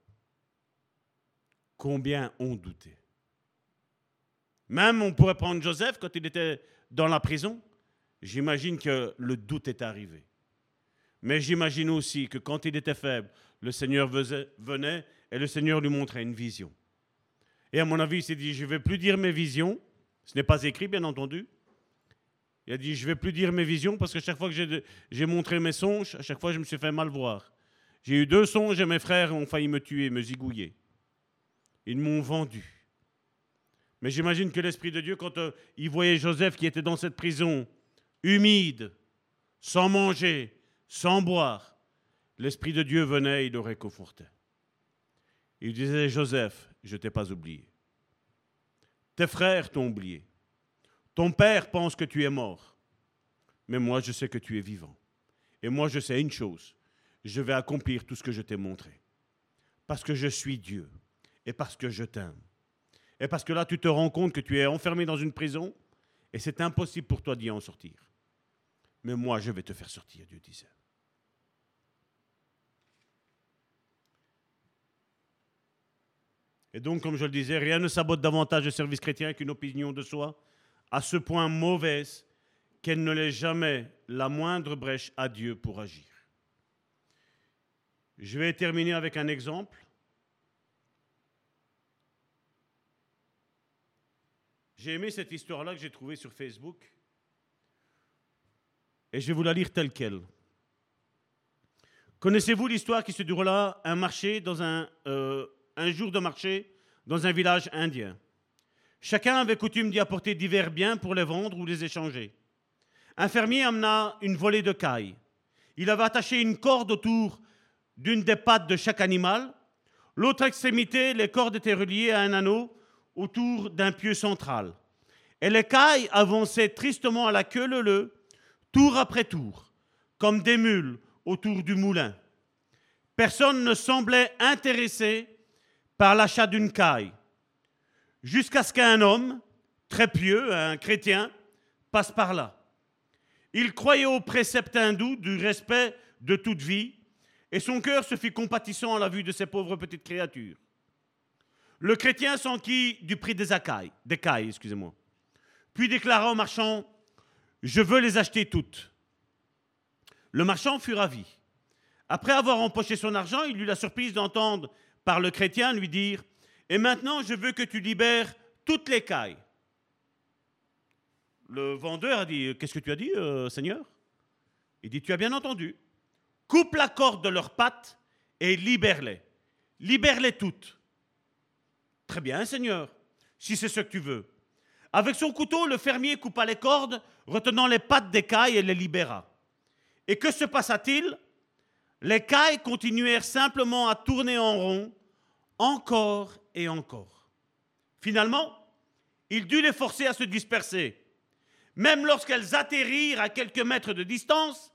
combien ont douté. Même on pourrait prendre Joseph quand il était dans la prison. J'imagine que le doute est arrivé. Mais j'imagine aussi que quand il était faible, le Seigneur venait et le Seigneur lui montrait une vision. Et à mon avis, il s'est dit, je ne vais plus dire mes visions. Ce n'est pas écrit, bien entendu. Il a dit, je ne vais plus dire mes visions parce que chaque fois que j'ai montré mes songes, à chaque fois, je me suis fait mal voir. J'ai eu deux songes et mes frères ont failli me tuer, me zigouiller. Ils m'ont vendu. Mais j'imagine que l'Esprit de Dieu, quand euh, il voyait Joseph qui était dans cette prison, humide, sans manger, sans boire, l'Esprit de Dieu venait et le réconfortait. Il disait, Joseph, je ne t'ai pas oublié. Tes frères t'ont oublié. Ton père pense que tu es mort. Mais moi, je sais que tu es vivant. Et moi, je sais une chose. Je vais accomplir tout ce que je t'ai montré. Parce que je suis Dieu et parce que je t'aime. Et parce que là, tu te rends compte que tu es enfermé dans une prison et c'est impossible pour toi d'y en sortir. Mais moi, je vais te faire sortir, Dieu disait. Et donc, comme je le disais, rien ne sabote davantage le service chrétien qu'une opinion de soi, à ce point mauvaise qu'elle ne laisse jamais la moindre brèche à Dieu pour agir. Je vais terminer avec un exemple. J'ai aimé cette histoire-là que j'ai trouvée sur Facebook, et je vais vous la lire telle qu'elle. Connaissez-vous l'histoire qui se déroula un marché dans euh, un jour de marché dans un village indien? Chacun avait coutume d'y apporter divers biens pour les vendre ou les échanger. Un fermier amena une volée de cailles. Il avait attaché une corde autour d'une des pattes de chaque animal. L'autre extrémité, les cordes étaient reliées à un anneau autour d'un pieu central. Et les cailles avançaient tristement à la queue leu tour après tour, comme des mules autour du moulin. Personne ne semblait intéressé par l'achat d'une caille, jusqu'à ce qu'un homme, très pieux, un chrétien, passe par là. Il croyait au précepte hindou du respect de toute vie, et son cœur se fit compatissant à la vue de ces pauvres petites créatures. Le chrétien s'enquit du prix des cailles, des cailles, excusez-moi, puis déclara au marchand Je veux les acheter toutes. Le marchand fut ravi. Après avoir empoché son argent, il eut la surprise d'entendre par le chrétien lui dire Et maintenant, je veux que tu libères toutes les cailles. Le vendeur a dit Qu'est-ce que tu as dit, euh, Seigneur? Il dit Tu as bien entendu. Coupe la corde de leurs pattes et libère-les. Libère-les toutes. Très bien, Seigneur, si c'est ce que tu veux. Avec son couteau, le fermier coupa les cordes, retenant les pattes des cailles et les libéra. Et que se passa-t-il? Les cailles continuèrent simplement à tourner en rond, encore et encore. Finalement, il dut les forcer à se disperser. Même lorsqu'elles atterrirent à quelques mètres de distance,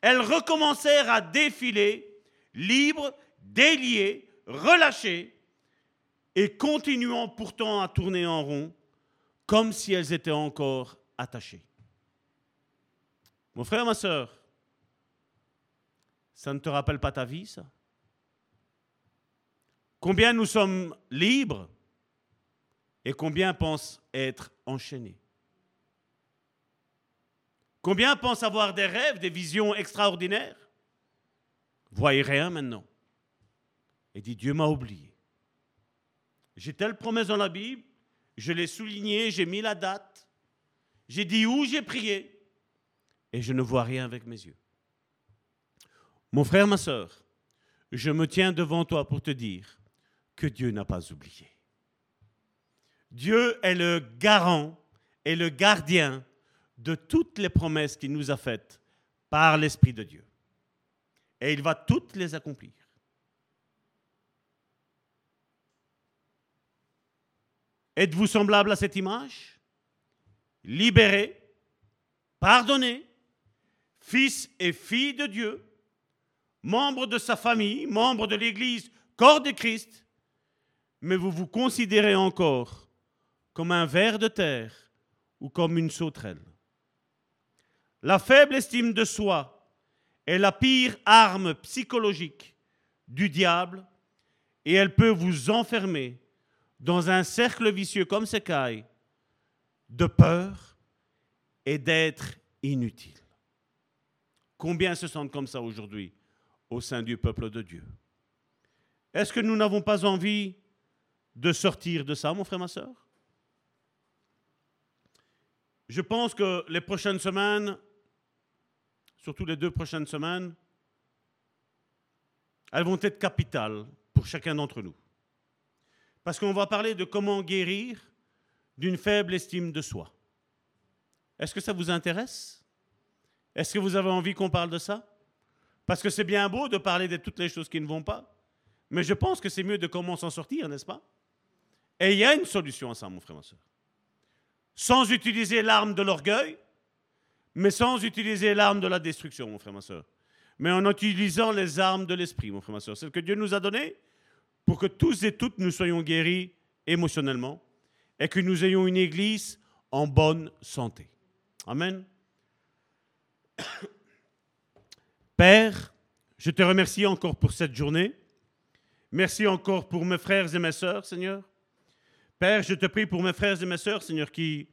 elles recommencèrent à défiler, libres, déliées, relâchées, et continuant pourtant à tourner en rond, comme si elles étaient encore attachées. Mon frère, ma soeur, ça ne te rappelle pas ta vie, ça? Combien nous sommes libres et combien pensent être enchaînés? Combien pensent avoir des rêves, des visions extraordinaires? Voyez rien maintenant. Et dit Dieu m'a oublié. J'ai telle promesse dans la Bible, je l'ai soulignée, j'ai mis la date, j'ai dit où j'ai prié, et je ne vois rien avec mes yeux. Mon frère, ma soeur, je me tiens devant toi pour te dire que Dieu n'a pas oublié. Dieu est le garant et le gardien de toutes les promesses qu'il nous a faites par l'Esprit de Dieu. Et il va toutes les accomplir. Êtes-vous semblable à cette image? Libéré, pardonné, fils et fille de Dieu, membre de sa famille, membre de l'Église, corps de Christ, mais vous vous considérez encore comme un ver de terre ou comme une sauterelle. La faible estime de soi est la pire arme psychologique du diable et elle peut vous enfermer dans un cercle vicieux comme cailles de peur et d'être inutile. Combien se sentent comme ça aujourd'hui au sein du peuple de Dieu? Est-ce que nous n'avons pas envie de sortir de ça, mon frère, ma soeur Je pense que les prochaines semaines, surtout les deux prochaines semaines, elles vont être capitales pour chacun d'entre nous. Parce qu'on va parler de comment guérir d'une faible estime de soi. Est-ce que ça vous intéresse? Est-ce que vous avez envie qu'on parle de ça? Parce que c'est bien beau de parler de toutes les choses qui ne vont pas, mais je pense que c'est mieux de comment s'en sortir, n'est-ce pas? Et il y a une solution à ça, mon frère, ma soeur. Sans utiliser l'arme de l'orgueil, mais sans utiliser l'arme de la destruction, mon frère, ma soeur. Mais en utilisant les armes de l'esprit, mon frère, ma soeur. C'est ce que Dieu nous a donné pour que tous et toutes nous soyons guéris émotionnellement et que nous ayons une église en bonne santé. Amen. Père, je te remercie encore pour cette journée. Merci encore pour mes frères et mes sœurs, Seigneur. Père, je te prie pour mes frères et mes sœurs, Seigneur, qui,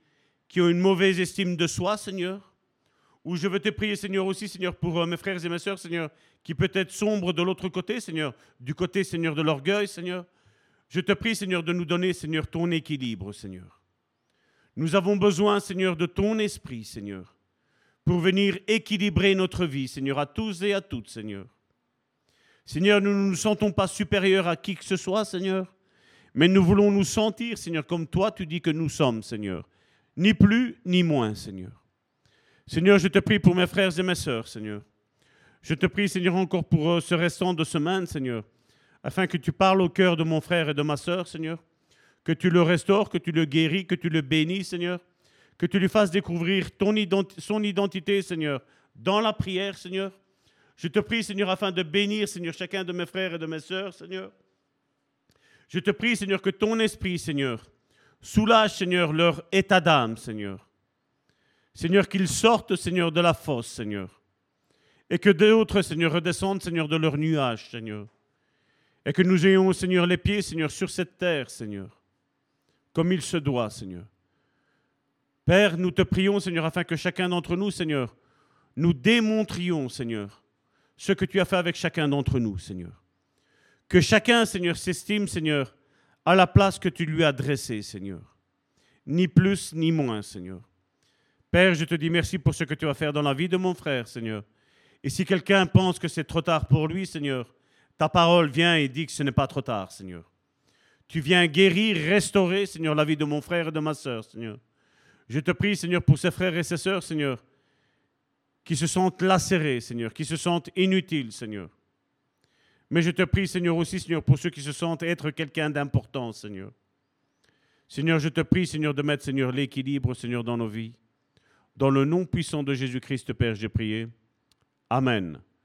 qui ont une mauvaise estime de soi, Seigneur. Ou je veux te prier, Seigneur, aussi, Seigneur, pour euh, mes frères et mes sœurs, Seigneur, qui peut-être sombrent de l'autre côté, Seigneur, du côté, Seigneur, de l'orgueil, Seigneur. Je te prie, Seigneur, de nous donner, Seigneur, ton équilibre, Seigneur. Nous avons besoin, Seigneur, de ton esprit, Seigneur pour venir équilibrer notre vie, Seigneur, à tous et à toutes, Seigneur. Seigneur, nous ne nous sentons pas supérieurs à qui que ce soit, Seigneur, mais nous voulons nous sentir, Seigneur, comme toi tu dis que nous sommes, Seigneur. Ni plus, ni moins, Seigneur. Seigneur, je te prie pour mes frères et mes sœurs, Seigneur. Je te prie, Seigneur, encore pour euh, ce restant de semaine, Seigneur, afin que tu parles au cœur de mon frère et de ma sœur, Seigneur, que tu le restaures, que tu le guéris, que tu le bénis, Seigneur, que tu lui fasses découvrir son identité, Seigneur, dans la prière, Seigneur. Je te prie, Seigneur, afin de bénir, Seigneur, chacun de mes frères et de mes sœurs, Seigneur. Je te prie, Seigneur, que ton esprit, Seigneur, soulage, Seigneur, leur état d'âme, Seigneur. Seigneur, qu'ils sortent, Seigneur, de la fosse, Seigneur. Et que d'autres, Seigneur, redescendent, Seigneur, de leur nuage, Seigneur. Et que nous ayons, Seigneur, les pieds, Seigneur, sur cette terre, Seigneur, comme il se doit, Seigneur. Père, nous te prions, Seigneur, afin que chacun d'entre nous, Seigneur, nous démontrions, Seigneur, ce que tu as fait avec chacun d'entre nous, Seigneur. Que chacun, Seigneur, s'estime, Seigneur, à la place que tu lui as dressée, Seigneur. Ni plus ni moins, Seigneur. Père, je te dis merci pour ce que tu vas faire dans la vie de mon frère, Seigneur. Et si quelqu'un pense que c'est trop tard pour lui, Seigneur, ta parole vient et dit que ce n'est pas trop tard, Seigneur. Tu viens guérir, restaurer, Seigneur, la vie de mon frère et de ma sœur, Seigneur. Je te prie, Seigneur, pour ses frères et ses sœurs, Seigneur, qui se sentent lacérés, Seigneur, qui se sentent inutiles, Seigneur. Mais je te prie, Seigneur, aussi, Seigneur, pour ceux qui se sentent être quelqu'un d'important, Seigneur. Seigneur, je te prie, Seigneur, de mettre, Seigneur, l'équilibre, Seigneur, dans nos vies. Dans le nom puissant de Jésus-Christ, Père, j'ai prié. Amen.